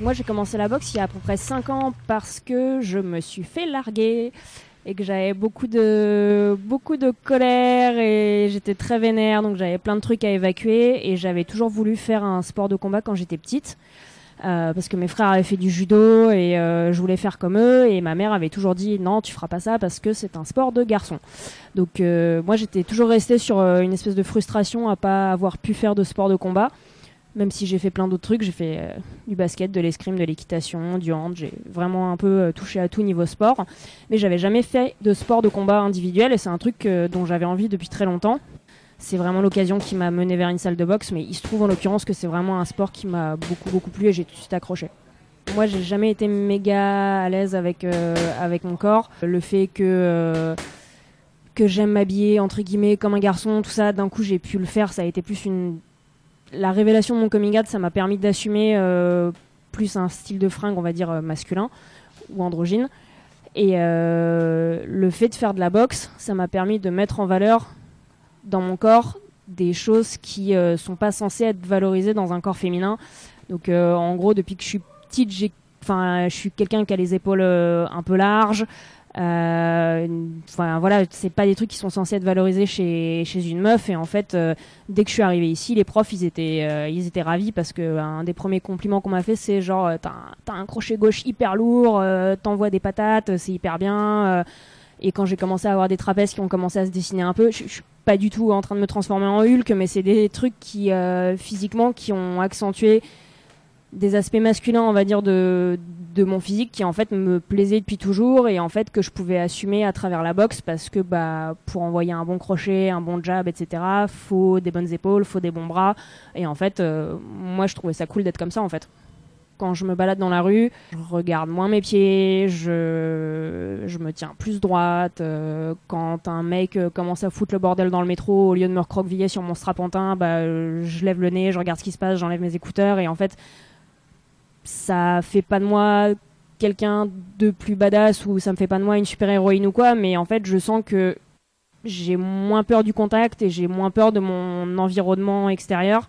Moi, j'ai commencé la boxe il y a à peu près 5 ans parce que je me suis fait larguer et que j'avais beaucoup de, beaucoup de colère et j'étais très vénère, donc j'avais plein de trucs à évacuer et j'avais toujours voulu faire un sport de combat quand j'étais petite. euh, parce que mes frères avaient fait du judo et euh, je voulais faire comme eux et ma mère avait toujours dit non tu feras pas ça parce que c'est un sport de garçon. Donc euh, moi j'étais toujours restée sur euh, une espèce de frustration à pas avoir pu faire de sport de combat. Même si j'ai fait plein d'autres trucs, j'ai fait euh, du basket, de l'escrime, de l'équitation, du hand, j'ai vraiment un peu euh, touché à tout niveau sport. Mais j'avais jamais fait de sport de combat individuel et c'est un truc euh, dont j'avais envie depuis très longtemps. C'est vraiment l'occasion qui m'a mené vers une salle de boxe, mais il se trouve en l'occurrence que c'est vraiment un sport qui m'a beaucoup beaucoup plu et j'ai tout de suite accroché. Moi, j'ai jamais été méga à l'aise avec avec mon corps. Le fait que que j'aime m'habiller entre guillemets comme un garçon, tout ça, d'un coup j'ai pu le faire, ça a été plus une la révélation de mon coming out, ça m'a permis d'assumer euh, plus un style de fringue, on va dire euh, masculin ou androgyne. Et euh, le fait de faire de la boxe, ça m'a permis de mettre en valeur dans mon corps des choses qui euh, sont pas censées être valorisées dans un corps féminin. Donc en gros, depuis que je suis petite, je suis quelqu'un qui a les épaules un peu larges. Euh, Enfin voilà, c'est pas des trucs qui sont censés être valorisés chez, chez une meuf. Et en fait, euh, dès que je suis arrivée ici, les profs ils étaient euh, ils étaient ravis parce que un des premiers compliments qu'on m'a fait c'est genre t'as un, crochet gauche hyper lourd, t'envoies des patates, c'est hyper bien. et quand j'ai commencé à avoir des trapèzes qui ont commencé à se dessiner un peu, je, suis pas du tout en train de me transformer en Hulk, mais c'est des trucs qui physiquement qui ont accentué des aspects masculins, on va dire, de, de mon physique qui en fait me plaisait depuis toujours et en fait que je pouvais assumer à travers la boxe parce que bah pour envoyer un bon crochet, un bon jab, etc. Faut des bonnes épaules, faut des bons bras et en fait euh, moi je trouvais ça cool d'être comme ça en fait. Quand je me balade dans la rue, je regarde moins mes pieds, je, je me tiens plus droite. euh, quand un mec euh, commence à foutre le bordel dans le métro, au lieu de me recroqueviller sur mon strapontin, bah, je lève le nez, je regarde ce qui se passe, j'enlève mes écouteurs et en fait, ça fait pas de moi quelqu'un de plus badass ou ça me fait pas de moi une super héroïne ou quoi, mais en fait, je sens que j'ai moins peur du contact et j'ai moins peur de mon environnement extérieur.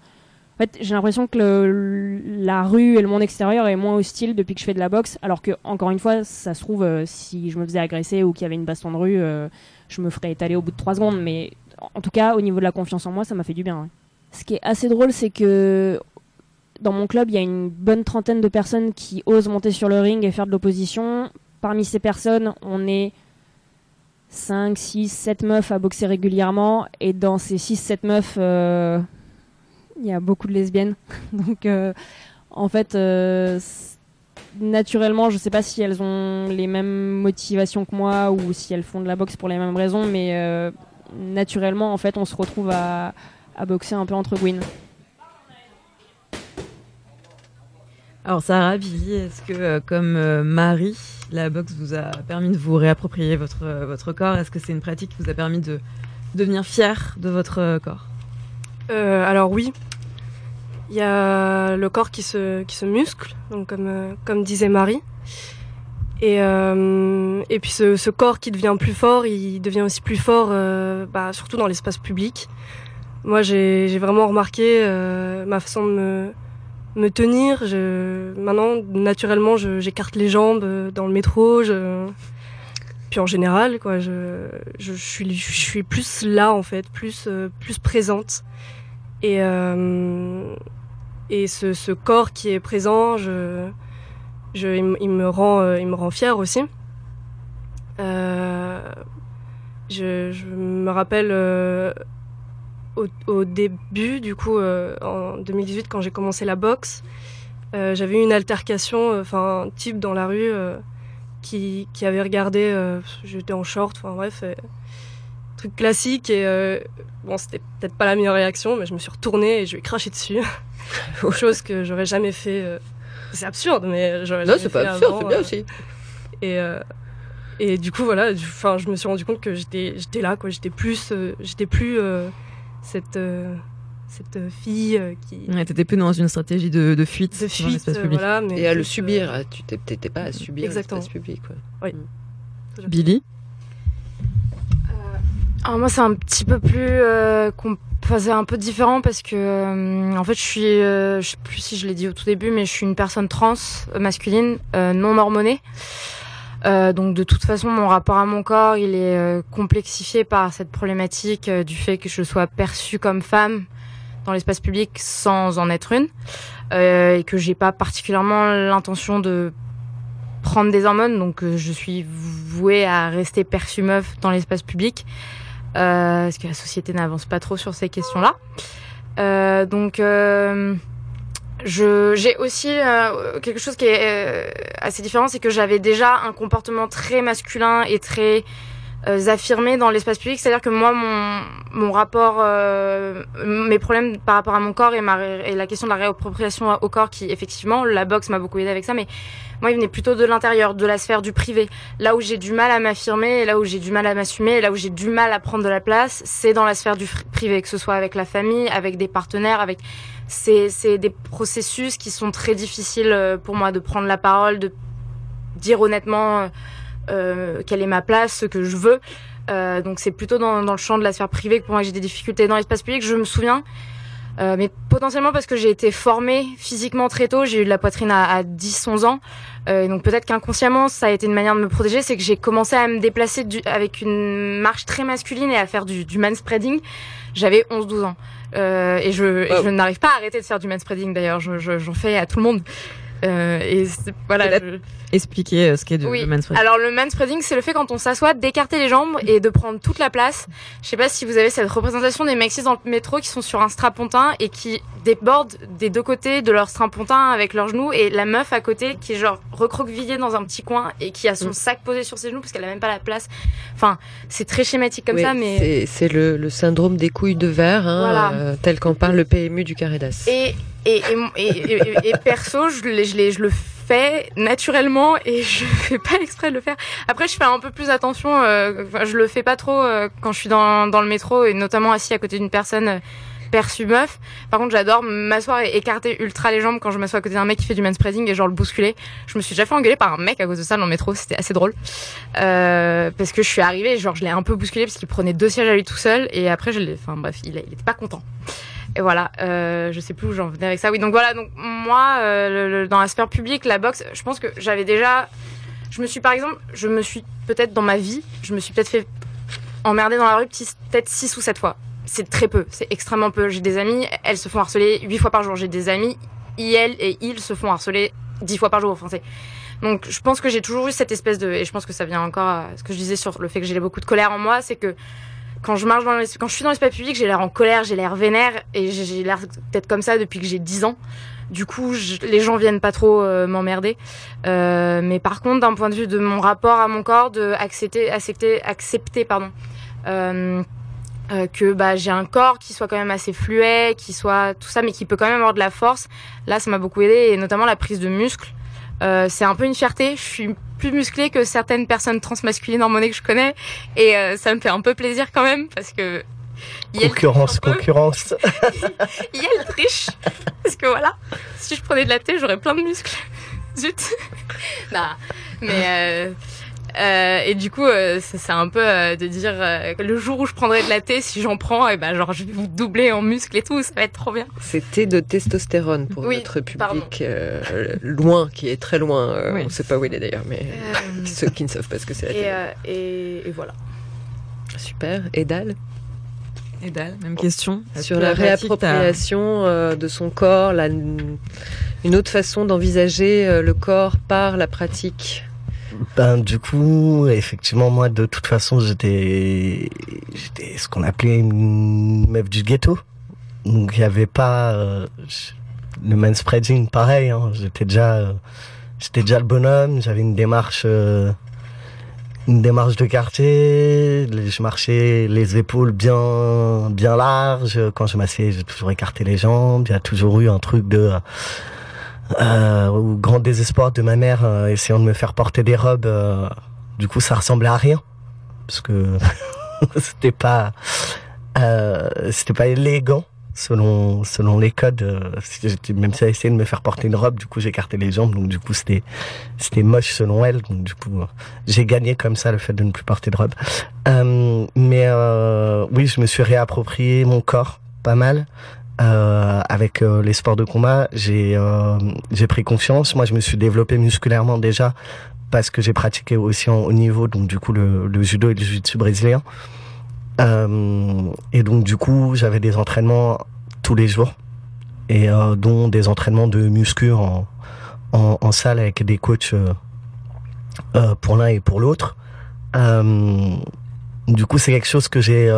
En fait, j'ai l'impression que la rue et le monde extérieur est moins hostile depuis que je fais de la boxe, alors que, encore une fois, ça se trouve, euh, si je me faisais agresser ou qu'il y avait une baston de rue, euh, je me ferais étaler au bout de trois secondes, mais en tout cas, au niveau de la confiance en moi, ça m'a fait du bien. Ce qui est assez drôle, c'est que dans mon club, il y a une bonne trentaine de personnes qui osent monter sur le ring et faire de l'opposition. Parmi ces personnes, on est 5, 6, 7 meufs à boxer régulièrement. Et dans ces 6, 7 meufs, euh, il y a beaucoup de lesbiennes. Donc, euh, en fait, euh, naturellement, je sais pas si elles ont les mêmes motivations que moi ou si elles font de la boxe pour les mêmes raisons, mais naturellement, en fait, on se retrouve à, boxer un peu entre Gwyn. Alors Sarah, Billy, est-ce que euh, comme euh, Marie, la boxe vous a permis de vous réapproprier votre, euh, votre corps Est-ce que c'est une pratique qui vous a permis de devenir fier de votre corps? Alors oui, il y a le corps qui se, qui se muscle, donc comme, comme disait Marie. Et, et puis ce, corps qui devient plus fort, il devient aussi plus fort, bah, surtout dans l'espace public. Moi, j'ai vraiment remarqué ma façon de me, me tenir. Je, maintenant, naturellement, j'écarte les jambes euh, dans le métro. Je, puis en général, quoi, je, je, suis, je suis plus là, en fait, plus, euh, plus présente. Et, euh, et ce, ce corps qui est présent, je, je, il, me- rend, euh, il me rend fière aussi. Euh, je, je me rappelle euh, au, au début, du coup, euh, en 2018, quand j'ai commencé la boxe, euh, j'avais eu une altercation, euh, enfin, un type dans la rue qui, qui avait regardé, j'étais en short, enfin bref, truc classique. Et bon, c'était peut-être pas la meilleure réaction, mais je me suis retournée et je lui ai craché dessus. Chose que j'aurais jamais fait. c'est absurde, mais j'aurais Non, jamais c'est pas fait absurde, c'est bien aussi. Et, et du coup, voilà, enfin, je me suis rendu compte que j'étais, j'étais là, quoi. J'étais plus, euh, j'étais plus euh, cette, euh, cette fille euh, qui. Ouais, T'étais plus dans une stratégie de, de fuite De dans fuite, l'espace euh, public. voilà, mais Et à le subir, tu t'étais pas à subir Exactement. l'espace public. quoi. Oui. Billy Alors moi c'est un petit peu plus euh, enfin, c'est un peu différent parce que euh, en fait je suis euh, je sais plus si je l'ai dit au tout début mais je suis une personne trans masculine euh, non hormonée. Euh, donc de toute façon mon rapport à mon corps il est euh, complexifié par cette problématique euh, du fait que je sois perçue comme femme dans l'espace public sans en être une euh, et que j'ai pas particulièrement l'intention de prendre des hormones, donc je suis vouée à rester perçue meuf dans l'espace public parce que la société n'avance pas trop sur ces questions-là. Donc j'ai aussi euh, quelque chose qui est euh, assez différent, c'est que j'avais déjà un comportement très masculin et très euh, affirmé dans l'espace public, c'est-à-dire que moi mon mon rapport euh, mes problèmes par rapport à mon corps et ma et la question de la réappropriation au corps qui effectivement la boxe m'a beaucoup aidé avec ça mais moi il venait plutôt de l'intérieur, de la sphère du privé. Là où j'ai du mal à m'affirmer, là où j'ai du mal à m'assumer, là où j'ai du mal à prendre de la place, c'est dans la sphère du privé, que ce soit avec la famille, avec des partenaires, avec c'est c'est des processus qui sont très difficiles euh, pour moi de prendre la parole, de dire honnêtement euh, euh, quelle est ma place, ce que je veux. Euh, donc c'est plutôt dans, dans le champ de la sphère privée que pour moi j'ai des difficultés. Dans l'espace public, je me souviens, euh, mais potentiellement parce que j'ai été formée physiquement très tôt, j'ai eu de la poitrine à, à 10-11 ans. Euh, donc peut-être qu'inconsciemment ça a été une manière de me protéger, c'est que j'ai commencé à me déplacer du- avec une marche très masculine et à faire du, du manspreading. J'avais 11-12 ans. Euh, et je, et je n'arrive pas à arrêter de faire du manspreading d'ailleurs, je, je- j'en fais à tout le monde. Euh, et voilà. je- Expliquer euh, ce qu'est oui. le manspreading. Alors le manspreading, c'est le fait quand on s'assoit d'écarter les jambes et de prendre toute la place. Je sais pas si vous avez cette représentation des maxis dans le métro qui sont sur un strapontin et qui débordent des deux côtés de leur strapontin avec leurs genoux et la meuf à côté qui est genre recroquevillée dans un petit coin et qui a son Mm. sac posé sur ses genoux parce qu'elle a même pas la place. Enfin, c'est très schématique comme Oui, ça, mais c'est- le, le syndrome des couilles de verre, hein, Voilà. euh, tel qu'en parle le PMU du Carré d'As. Et, et, et, et, et- perso, je, je, je le fais naturellement et je fais pas exprès de le faire. Après, je fais un peu plus attention. Euh, je le fais pas trop euh, quand je suis dans, dans le métro et notamment assis à côté d'une personne euh, perçue meuf. Par contre, j'adore m'asseoir et écarter ultra les jambes quand je m'assois à côté d'un mec qui fait du manspreading et genre le bousculer. Je me suis déjà fait engueuler par un mec à cause de ça dans le métro. C'était assez drôle. Euh, parce que je suis arrivée, genre je l'ai un peu bousculé parce qu'il prenait deux sièges à lui tout seul et après je l'ai, enfin bref, il, il était pas content. Et voilà, euh, je sais plus où j'en venais avec ça. Oui, donc voilà, donc moi, euh, dans la sphère publique, la boxe, je pense que j'avais déjà, je me suis par exemple, je me suis peut-être dans ma vie, je me suis peut-être fait emmerder dans la rue peut-être six ou sept fois. C'est très peu, c'est extrêmement peu. J'ai des amis, elles se font harceler huit fois par jour. J'ai des amis, elles et ils se font harceler dix fois par jour. Enfin, c'est- donc je pense que j'ai toujours eu cette espèce de, et je pense que ça vient encore à ce que je disais sur le fait que j'ai beaucoup de colère en moi, c'est que quand je marche dans quand je suis dans l'espace public, j'ai l'air en colère, j'ai l'air vénère et j'ai l'air peut-être comme ça depuis que j'ai 10 ans. Du coup, les gens viennent pas trop euh, m'emmerder. Euh, mais par contre, d'un point de vue de mon rapport à mon corps, de accepter, accepter, accepter, pardon, euh, que bah j'ai un corps qui soit quand même assez fluet, qui soit tout ça, mais qui peut quand même avoir de la force. Là, ça m'a beaucoup aidé et notamment la prise de muscle. C'est un peu une fierté. Je suis plus musclée que certaines personnes transmasculines hormonées que je connais et euh, ça me fait un peu plaisir quand même parce que Concurrence, concurrence. Yael triche parce que voilà, si je prenais de la thé, j'aurais plein de muscles. Zut. Nah, mais euh, euh, et du coup, euh, c'est un peu euh, de dire euh, que le jour où je prendrai de la thé, si j'en prends, et ben genre je vais vous doubler en muscles et tout, ça va être trop bien. C'était de testostérone pour Oui, notre public euh, loin, qui est très loin. euh, Oui. On ne sait pas où il est d'ailleurs, mais Euh, ceux qui ne savent pas ce que c'est la Et, euh, et, et voilà. Super. Et Dal? Et Dal, même question. Sur la réappropriation euh, de son corps, la- une autre façon d'envisager le corps par la pratique. Ben, du coup, effectivement, moi, de toute façon, j'étais, j'étais ce qu'on appelait une meuf du ghetto. Donc, il n'y avait pas euh, le manspreading, pareil. Hein, j'étais déjà, j'étais déjà le bonhomme. J'avais une démarche, euh, une démarche de quartier. Je marchais les épaules bien, bien larges. Quand je m'asseyais, j'ai toujours écarté les jambes. Il y a toujours eu un truc de euh, au grand désespoir de ma mère, euh, essayant de me faire porter des robes, euh, du coup, ça ressemblait à rien, parce que c'était pas, euh, c'était pas élégant selon selon les codes. euh, même si elle essayait de me faire porter une robe, du coup, j'écartais les jambes, donc du coup, c'était c'était moche selon elle, donc du coup, euh, j'ai gagné comme ça le fait de ne plus porter de robe. Mais oui, je me suis réapproprié mon corps pas mal. Euh, avec euh, les sports de combat, j'ai euh, j'ai pris confiance. Moi, je me suis développé musculairement déjà parce que j'ai pratiqué aussi en haut niveau, donc du coup le, le judo et le jiu-jitsu brésilien. Euh, et donc du coup, j'avais des entraînements tous les jours et dont des entraînements de muscu en, en, en salle avec des coachs pour l'un et pour l'autre. du coup, c'est quelque chose que j'ai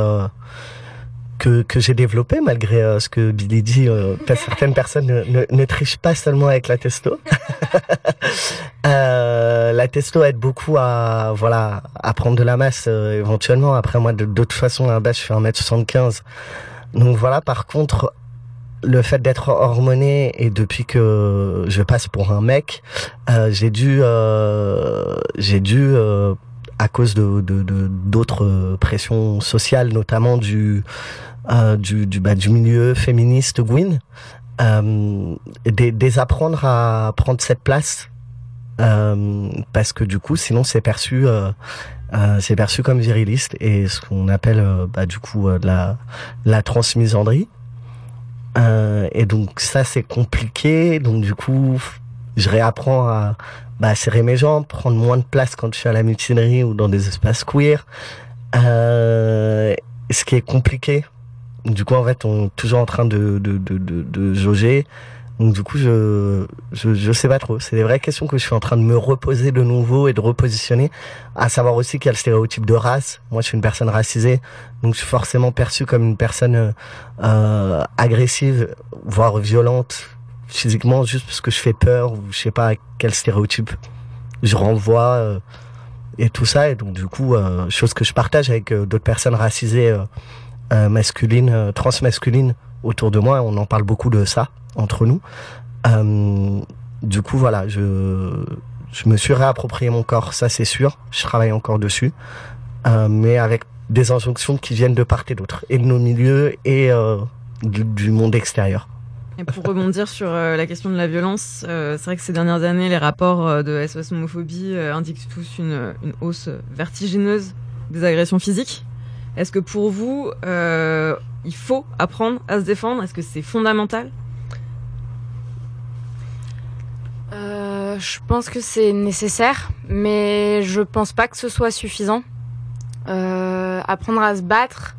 que, que j'ai développé malgré euh, ce que Billy dit. Euh, certaines personnes ne, ne, ne, trichent pas seulement avec la testo. euh, la testo aide beaucoup à voilà à prendre de la masse euh, éventuellement. Après moi de, toute façon à la base je fais 1m75. Donc voilà par contre le fait d'être hormoné et depuis que je passe pour un mec, euh, j'ai dû j'ai dû à cause de d'autres de, pressions sociales, notamment du euh, du, du, bah, du milieu féministe Gwyn, euh, désapprendre à prendre cette place euh, parce que du coup sinon c'est perçu euh, euh c'est perçu comme viriliste et ce qu'on appelle euh, bah, du coup la la transmisandrie. Et donc ça c'est compliqué. Donc du coup je réapprends à bah, serrer mes jambes prendre moins de place quand je suis à la mutinerie ou dans des espaces queer. Ce qui est compliqué du coup, en fait, on est toujours en train de, de, de, de, de jauger. Donc du coup, je, je, je sais pas trop. C'est des vraies questions que je suis en train de me reposer de nouveau et de repositionner. À savoir aussi qu'il y a le stéréotype de race. Moi, je suis une personne racisée, donc je suis forcément perçue comme une personne euh, agressive, voire violente physiquement, juste parce que je fais peur ou je sais pas à quel stéréotype je renvoie euh, et tout ça. Et donc du coup, euh, chose que je partage avec euh, d'autres personnes racisées euh, masculine, euh, transmasculine autour de moi. On en parle beaucoup de ça entre nous. Euh, du coup, voilà, je, je me suis réapproprié mon corps, ça c'est sûr. Je travaille encore dessus, mais avec des injonctions qui viennent de part et d'autre, et de nos milieux et du, du, monde extérieur. Et pour rebondir sur la question de la violence, c'est vrai que ces dernières années, les rapports de SOS homophobie indiquent tous une, une hausse vertigineuse des agressions physiques. Est-ce que pour vous, euh, il faut apprendre à se défendre? Est-ce que c'est fondamental? Euh, Je pense que c'est nécessaire, mais je pense pas que ce soit suffisant. Euh, apprendre à se battre.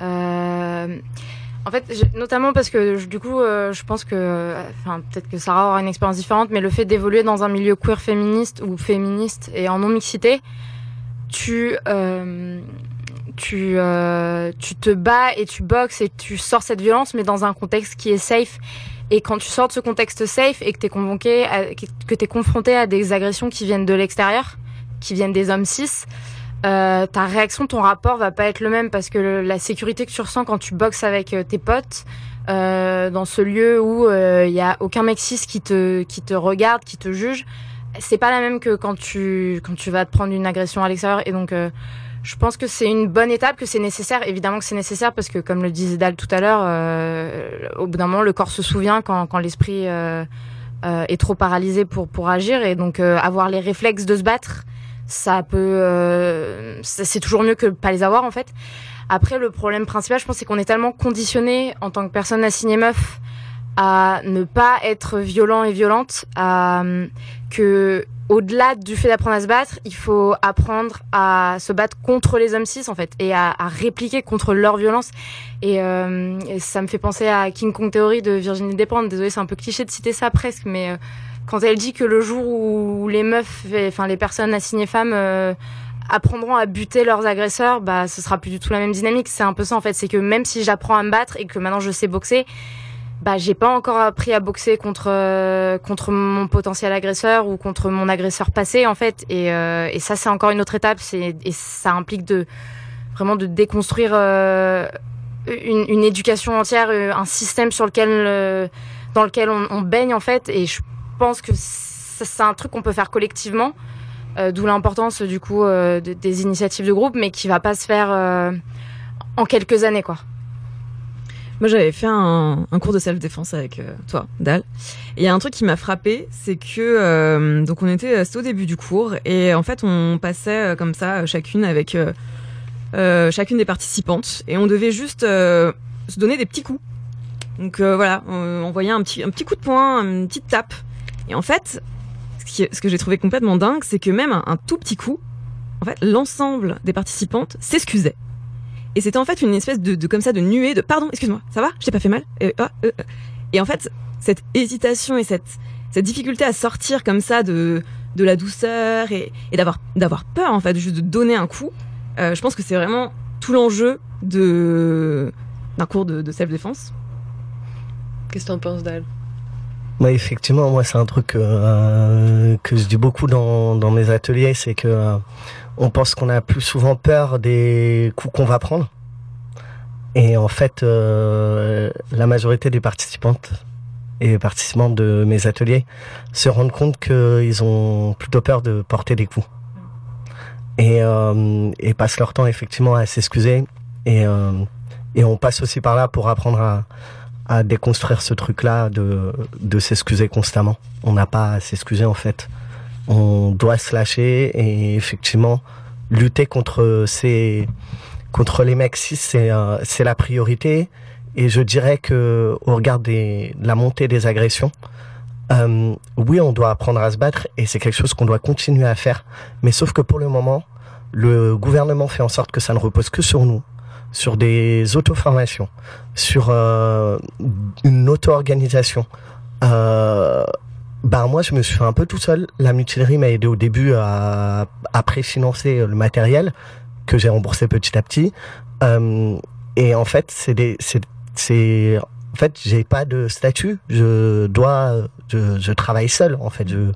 En fait, notamment parce que du coup, je pense que, enfin, peut-être que Sarah aura une expérience différente, mais le fait d'évoluer dans un milieu queer féministe ou féministe et en non mixité, tu tu, euh, tu te bats et tu boxes et tu sors cette violence, mais dans un contexte qui est safe. Et quand tu sors de ce contexte safe et que t'es convoqué, que t'es confronté à des agressions qui viennent de l'extérieur, qui viennent des hommes cis, euh, ta réaction, ton rapport va pas être le même parce que la sécurité que tu ressens quand tu boxes avec euh, tes potes euh, dans ce lieu où il euh, y a aucun mec cis qui te qui te regarde, qui te juge, c'est pas la même que quand tu quand tu vas te prendre une agression à l'extérieur. Et donc euh, je pense que c'est une bonne étape, que c'est nécessaire. Évidemment que c'est nécessaire parce que, comme le disait Dal tout à l'heure, euh, au bout d'un moment, le corps se souvient quand, quand l'esprit euh, euh, est trop paralysé pour, pour agir. Et donc, euh, avoir les réflexes de se battre, ça peut, euh, c'est toujours mieux que pas les avoir en fait. Après, le problème principal, je pense, c'est qu'on est tellement conditionné en tant que personne assignée meuf à ne pas être violent et violente, à, que au-delà du fait d'apprendre à se battre, il faut apprendre à se battre contre les hommes cis en fait et à, à répliquer contre leur violence. Et, euh, ça me fait penser à King Kong Theory de Virginie Despentes. Désolée, c'est un peu cliché de citer ça presque, mais euh, quand elle dit que le jour où les meufs, enfin les personnes assignées femmes euh, apprendront à buter leurs agresseurs, bah ce sera plus du tout la même dynamique. C'est un peu ça en fait, c'est que même si j'apprends à me battre et que maintenant je sais boxer, bah j'ai pas encore appris à boxer contre euh, contre mon potentiel agresseur ou contre mon agresseur passé en fait. Et, euh, et ça c'est encore une autre étape. C'est et ça implique de vraiment de déconstruire euh, une, une, éducation entière euh, un système sur lequel euh, dans lequel on, on, baigne en fait. Et je pense que c'est un truc qu'on peut faire collectivement d'où l'importance du coup de, des initiatives de groupe mais qui va pas se faire en quelques années quoi moi, j'avais fait un, un, cours de self-défense avec euh, toi, Dal. Et il y a un truc qui m'a frappé, c'est que euh, donc on était au début du cours et en fait on passait euh, comme ça chacune avec euh, chacune des participantes et on devait juste se donner des petits coups. Donc voilà, on, voyait un petit un petit coup de poing, une petite tape. Et en fait, ce, qui, ce que j'ai trouvé complètement dingue, c'est que même un, un tout petit coup, en fait, l'ensemble des participantes s'excusait Et c'était en fait une espèce de, de comme ça de nuée de pardon, excuse-moi, ça va, je t'ai pas fait mal? Et, ah, euh, euh. et en fait, cette hésitation et cette cette difficulté à sortir comme ça de de la douceur et, et d'avoir d'avoir peur en fait, juste de donner un coup. euh, je pense que c'est vraiment tout l'enjeu de d'un cours de, de self-défense. Qu'est-ce que t'en penses, Dal? Ouais, effectivement, moi, c'est un truc euh, que je dis beaucoup dans, dans mes ateliers, c'est que euh, on pense qu'on a plus souvent peur des coups qu'on va prendre. Et en fait, euh, la majorité des participantes et participants de mes ateliers se rendent compte qu'ils ont plutôt peur de porter des coups. Et, euh, et passent leur temps effectivement à s'excuser. Et, euh, et on passe aussi par là pour apprendre à, à déconstruire ce truc-là de, de s'excuser constamment. On n'a pas à s'excuser en fait. On doit se lâcher et effectivement lutter contre ces contre les mecs cis, c'est c'est la priorité. Et je dirais que au regard des, de la montée des agressions, euh, oui, on doit apprendre à se battre et c'est quelque chose qu'on doit continuer à faire. Mais sauf que pour le moment, le gouvernement fait en sorte que ça ne repose que sur nous, sur des auto-formations, sur euh, une auto-organisation. Euh, bah moi, je me suis fait un peu tout seul. La mutinerie m'a aidé au début à, à préfinancer le matériel que j'ai remboursé petit à petit. Euh, et en fait, c'est des, c'est, c'est, en fait, j'ai pas de statut. Je dois, je, je travaille seul. En fait, je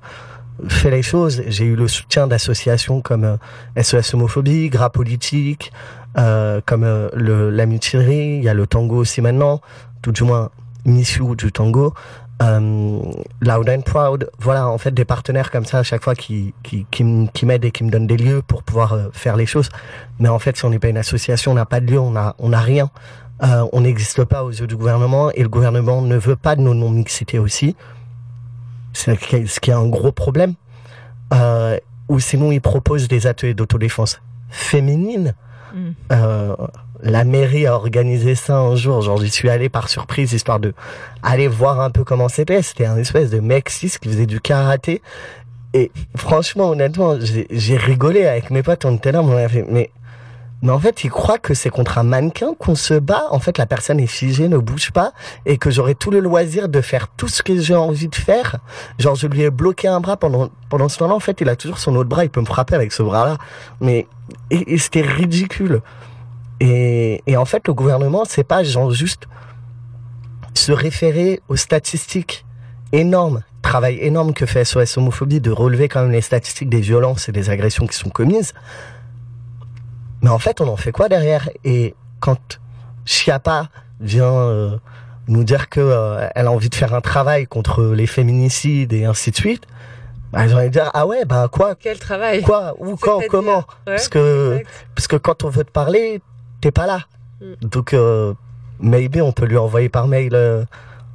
fais les choses. J'ai eu le soutien d'associations comme euh, SOS Homophobie, Gras Politique, euh, comme euh, le, la mutinerie. Il y a le tango aussi maintenant, tout du moins You du tango. Euh, Loud and Proud, voilà en fait des partenaires comme ça à chaque fois qui qui qui, m'aident et qui me donnent des lieux pour pouvoir euh, faire les choses. Mais en fait, si on n'est pas une association, on n'a pas de lieu, on a on a rien. Euh, on n'existe pas aux yeux du gouvernement et le gouvernement ne veut pas de nos non-mixités aussi. C'est ce qui est un gros problème. Euh, ou sinon, ils proposent des ateliers d'autodéfense féminine. Euh, la mairie a organisé ça un jour. Genre, j'y suis allé par surprise, histoire de aller voir un peu comment c'était. C'était un espèce de mec cis qui faisait du karaté. Et franchement, honnêtement, j'ai rigolé avec mes potes. On était là, on fait, mais, mais en fait, ils croient que c'est contre un mannequin qu'on se bat. En fait, la personne est figée, ne bouge pas, et que j'aurai tout le loisir de faire tout ce que j'ai envie de faire. Genre, je lui ai bloqué un bras pendant pendant ce temps-là. En fait, il a toujours son autre bras. Il peut me frapper avec ce bras-là. Mais et, c'était ridicule. Et, et en fait, le gouvernement, c'est pas genre juste se référer aux statistiques énormes, travail énorme que fait SOS Homophobie de relever quand même les statistiques des violences et des agressions qui sont commises. Mais en fait, on en fait quoi derrière? Et quand Chiappa vient euh, nous dire que euh, elle a envie de faire un travail contre les féminicides et ainsi de suite, bah, j'ai envie de dire ah ouais bah quoi? Quel travail Quoi? Où Quand? Comment? Ouais, Parce que exact. parce que quand on veut te parler, t'es pas là. Mm. Donc euh, maybe on peut lui envoyer par mail euh,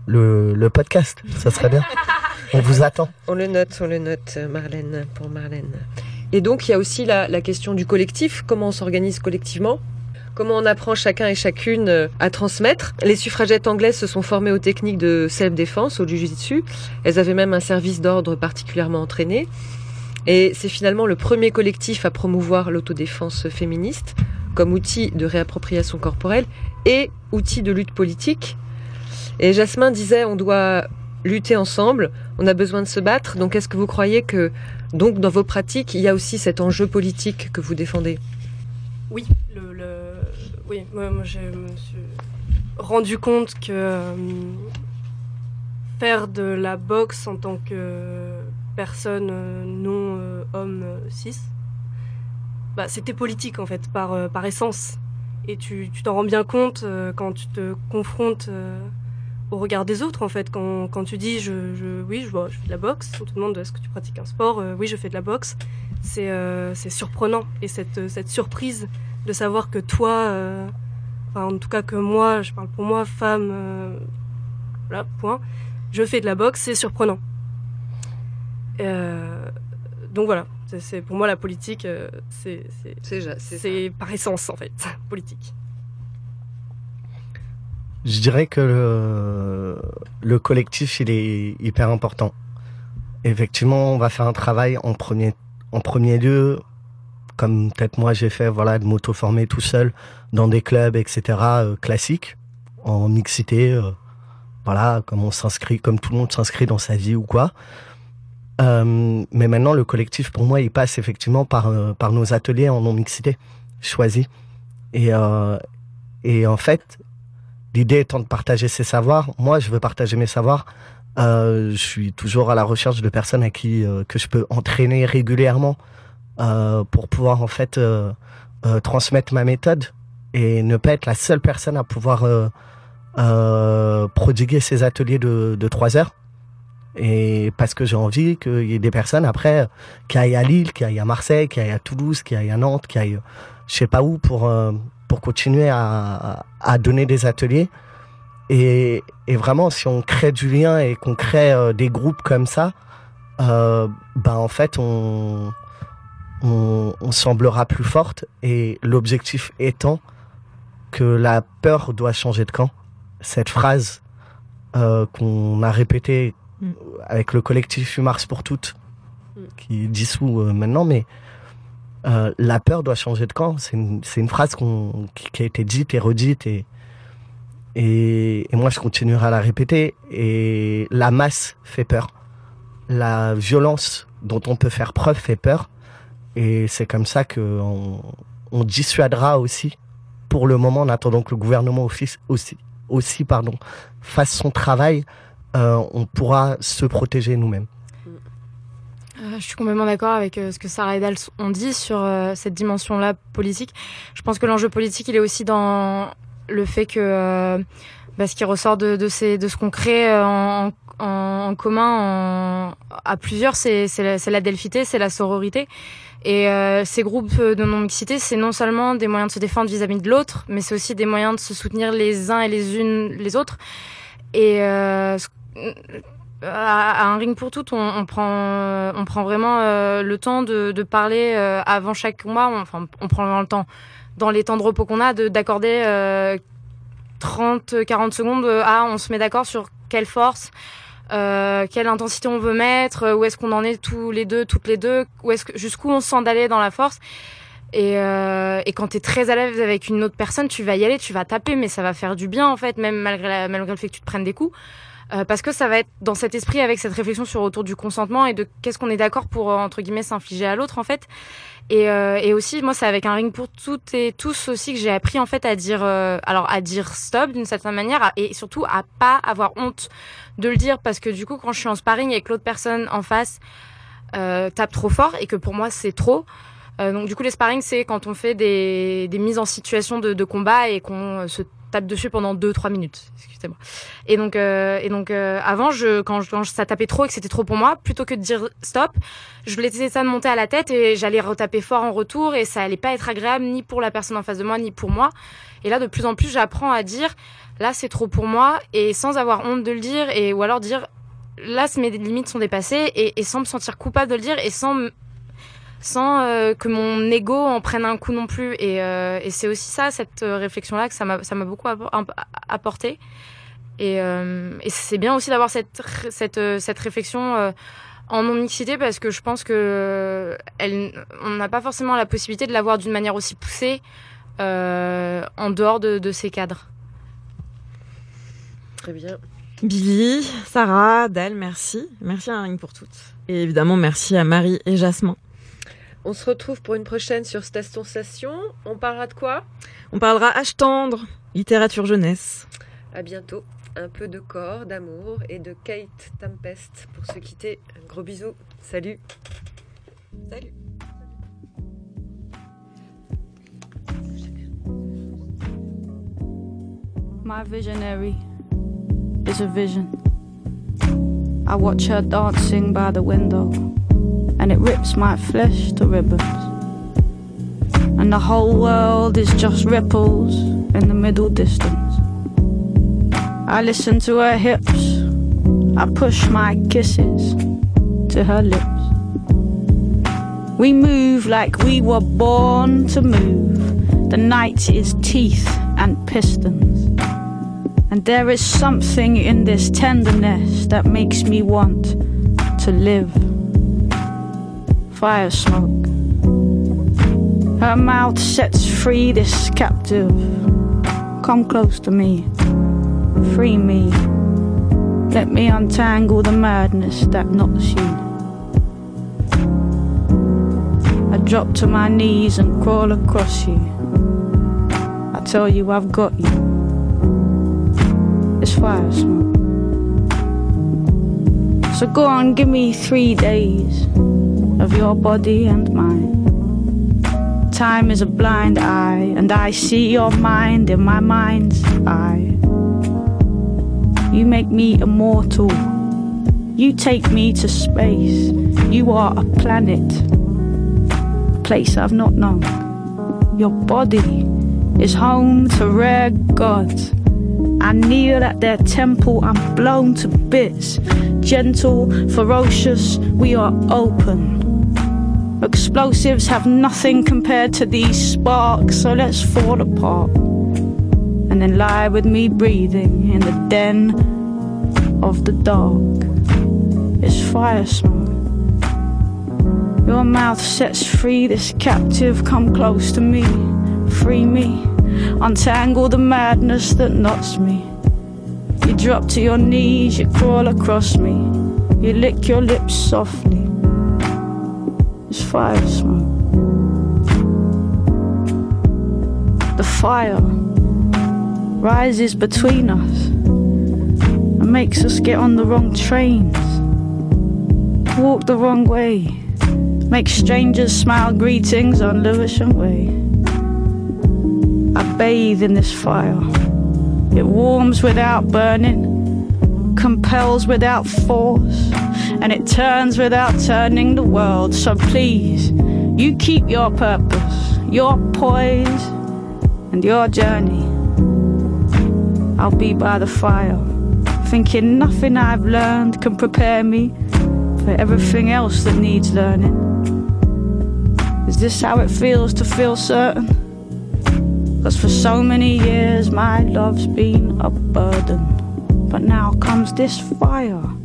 le, le podcast. Ça serait bien. On vous attend. On le note, on le note, euh, Marlène, pour Marlène. Et donc, il y a aussi la, la question du collectif. Comment on s'organise collectivement? Comment on apprend chacun et chacune euh, à transmettre Les suffragettes anglaises se sont formées aux techniques de self-défense, au jiu-jitsu. Elles avaient même un service d'ordre particulièrement entraîné. Et c'est finalement le premier collectif à promouvoir l'autodéfense féministe comme outil de réappropriation corporelle et outil de lutte politique. Et Jasmin disait on doit lutter ensemble, on a besoin de se battre. Donc est-ce que vous croyez que donc dans vos pratiques, il y a aussi cet enjeu politique que vous défendez? Oui, oui, moi, moi, je me suis rendu compte que euh, faire de la boxe en tant que personne euh, non euh, homme cis, bah, c'était politique en fait, par, par essence. Et tu t'en rends bien compte quand tu te confrontes au regard des autres en fait. Quand, quand tu dis je, je, oui, je, vois, je fais de la boxe, on te demande est-ce que tu pratiques un sport, oui, je fais de la boxe. C'est c'est surprenant. Et cette, cette surprise de savoir que toi, euh, enfin, en tout cas que moi, je parle pour moi, femme, euh, voilà, point, je fais de la boxe, c'est surprenant. Euh, donc voilà, c'est- pour moi la politique, euh, c'est c'est- c'est par essence en fait, politique. Je dirais que le, le collectif, il est hyper important. Effectivement, on va faire un travail en premier, en premier lieu comme peut-être moi j'ai fait, voilà, de m'auto-former tout seul dans des clubs, etc. classiques, en mixité, voilà, comme on s'inscrit, comme tout le monde s'inscrit dans sa vie ou quoi. mais maintenant, le collectif, pour moi, il passe effectivement par, par nos ateliers en non-mixité choisis. Et, et en fait, l'idée étant de partager ses savoirs, moi, je veux partager mes savoirs euh, je suis toujours à la recherche de personnes à qui euh, que je peux entraîner régulièrement euh, pour pouvoir en fait euh, euh, transmettre ma méthode et ne pas être la seule personne à pouvoir prodiguer ces ateliers de, de 3 heures. Et parce que j'ai envie qu'il y ait des personnes après qui aillent à Lille, qui aillent à Marseille, qui aillent à Toulouse, qui aillent à Nantes, qui aillent je sais pas où pour pour continuer à, à donner des ateliers et, et, vraiment, si on crée du lien et qu'on crée euh, des groupes comme ça, euh, ben en fait, on, on, on, semblera plus forte. Et l'objectif étant que la peur doit changer de camp. Cette phrase euh, qu'on a répétée mm. avec le collectif Mars pour toutes, mm. qui est dissous euh, maintenant, mais euh, la peur doit changer de camp. C'est une, une, phrase qui, a été dite et redite et et, et, moi, je continuerai à la répéter. Et la masse fait peur. La violence dont on peut faire preuve fait peur. Et c'est comme ça qu'on on dissuadera aussi, pour le moment, en attendant que le gouvernement office aussi, pardon, fasse son travail, euh, on pourra se protéger nous-mêmes. Euh, je suis complètement d'accord avec euh, ce que Sarah et Dal ont dit sur cette dimension-là politique. Je pense que l'enjeu politique, il est aussi dans le fait que bah, ce qui ressort de, ce qu'on crée en, commun à plusieurs, c'est la delphité, c'est la sororité. Et euh, ces groupes de non-mixité, c'est non seulement des moyens de se défendre vis-à-vis de l'autre, mais c'est aussi des moyens de se soutenir les uns et les unes les autres. Et euh, à, un ring pour toutes, on, on prend, on prend vraiment euh, le temps de, de parler euh, avant chaque combat. On, enfin, on prend vraiment le temps dans les temps de repos qu'on a, d'accorder euh, 30-40 secondes à on se met d'accord sur quelle force, euh, quelle intensité on veut mettre, euh, où est-ce qu'on en est tous les deux, toutes les deux, où est-ce que jusqu'où on se sent d'aller dans la force. Et, euh, et quand tu es très à l'aise avec une autre personne, tu vas y aller, tu vas taper, mais ça va faire du bien en fait, même malgré, la, malgré le fait que tu te prennes des coups. Euh, parce que ça va être dans cet esprit avec cette réflexion sur autour du consentement et de qu'est-ce qu'on est d'accord pour euh, entre guillemets s'infliger à l'autre en fait. Et, euh, et aussi moi c'est avec un ring pour toutes et tous aussi que j'ai appris en fait à dire euh, alors à dire stop d'une certaine manière et surtout à pas avoir honte de le dire. Parce que du coup quand je suis en sparring et que l'autre personne en face euh, tape trop fort et que pour moi c'est trop donc du coup les sparring c'est quand on fait des, des mises en situation de, de combat et qu'on se dessus pendant 2-3 minutes. Excusez-moi. Et donc, euh, et donc euh, avant, je, quand, quand ça tapait trop et que c'était trop pour moi, plutôt que de dire stop, je laissais ça monter à la tête et j'allais retaper fort en retour et ça allait pas être agréable ni pour la personne en face de moi ni pour moi. Et là, de plus en plus, j'apprends à dire là, c'est trop pour moi et sans avoir honte de le dire et ou alors dire là, mes limites sont dépassées et, et sans me sentir coupable de le dire et sans sans euh, que mon ego en prenne un coup non plus. Et, euh, et c'est aussi ça, cette euh, réflexion-là, que ça m'a, ça m'a beaucoup apporté. Et, euh, et c'est bien aussi d'avoir cette, cette, cette réflexion euh, en non-mixité parce que je pense que elle, on n'a pas forcément la possibilité de l'avoir d'une manière aussi poussée en dehors de, de ces cadres. Très bien. Billy, Sarah, Dal, merci. Merci à Ring pour toutes. Et évidemment, merci à Marie et Jasmin. On se retrouve pour une prochaine sur Station Station. On parlera de quoi? On parlera H tendre, littérature jeunesse. À bientôt. Un peu de corps, d'amour et de Kate Tempest pour se quitter. Un gros bisou. Salut. Salut. My visionary is a vision. I watch her dancing by the window. And it rips my flesh to ribbons. And the whole world is just ripples in the middle distance. I listen to her hips, I push my kisses to her lips. We move like we were born to move. The night is teeth and pistons. And there is something in this tenderness that makes me want to live fire smoke. Her mouth sets free this captive. Come close to me, free me. Let me untangle the madness that knots you. I drop to my knees and crawl across you. I tell you I've got you. It's fire smoke. So go on, give me three days of your body and mine. Time is a blind eye, and I see your mind in my mind's eye. You make me immortal. You take me to space. You are a planet, a place I've not known. Your body is home to rare gods. I kneel at their temple, I'm blown to bits. Gentle, ferocious, we are open. Explosives have nothing compared to these sparks, so let's fall apart. And then lie with me breathing in the den of the dark. It's fire smoke. Your mouth sets free this captive, come close to me, free me, untangle the madness that knots me. You drop to your knees, you crawl across me, you lick your lips softly. Fire smoke. The fire rises between us and makes us get on the wrong trains, walk the wrong way, make strangers smile greetings on Lewisham Way. I bathe in this fire. It warms without burning, compels without force, and it turns without turning the world. So please, you keep your purpose, your poise, and your journey. I'll be by the fire, thinking nothing I've learned can prepare me for everything else that needs learning. Is this how it feels to feel certain? Cause for so many years my love's been a burden. But now comes this fire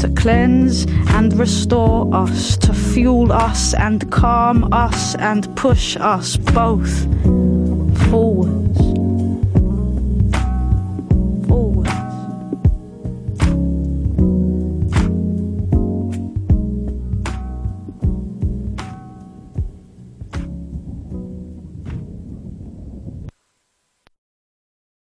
to cleanse and restore us, to fuel us and calm us and push us both forwards.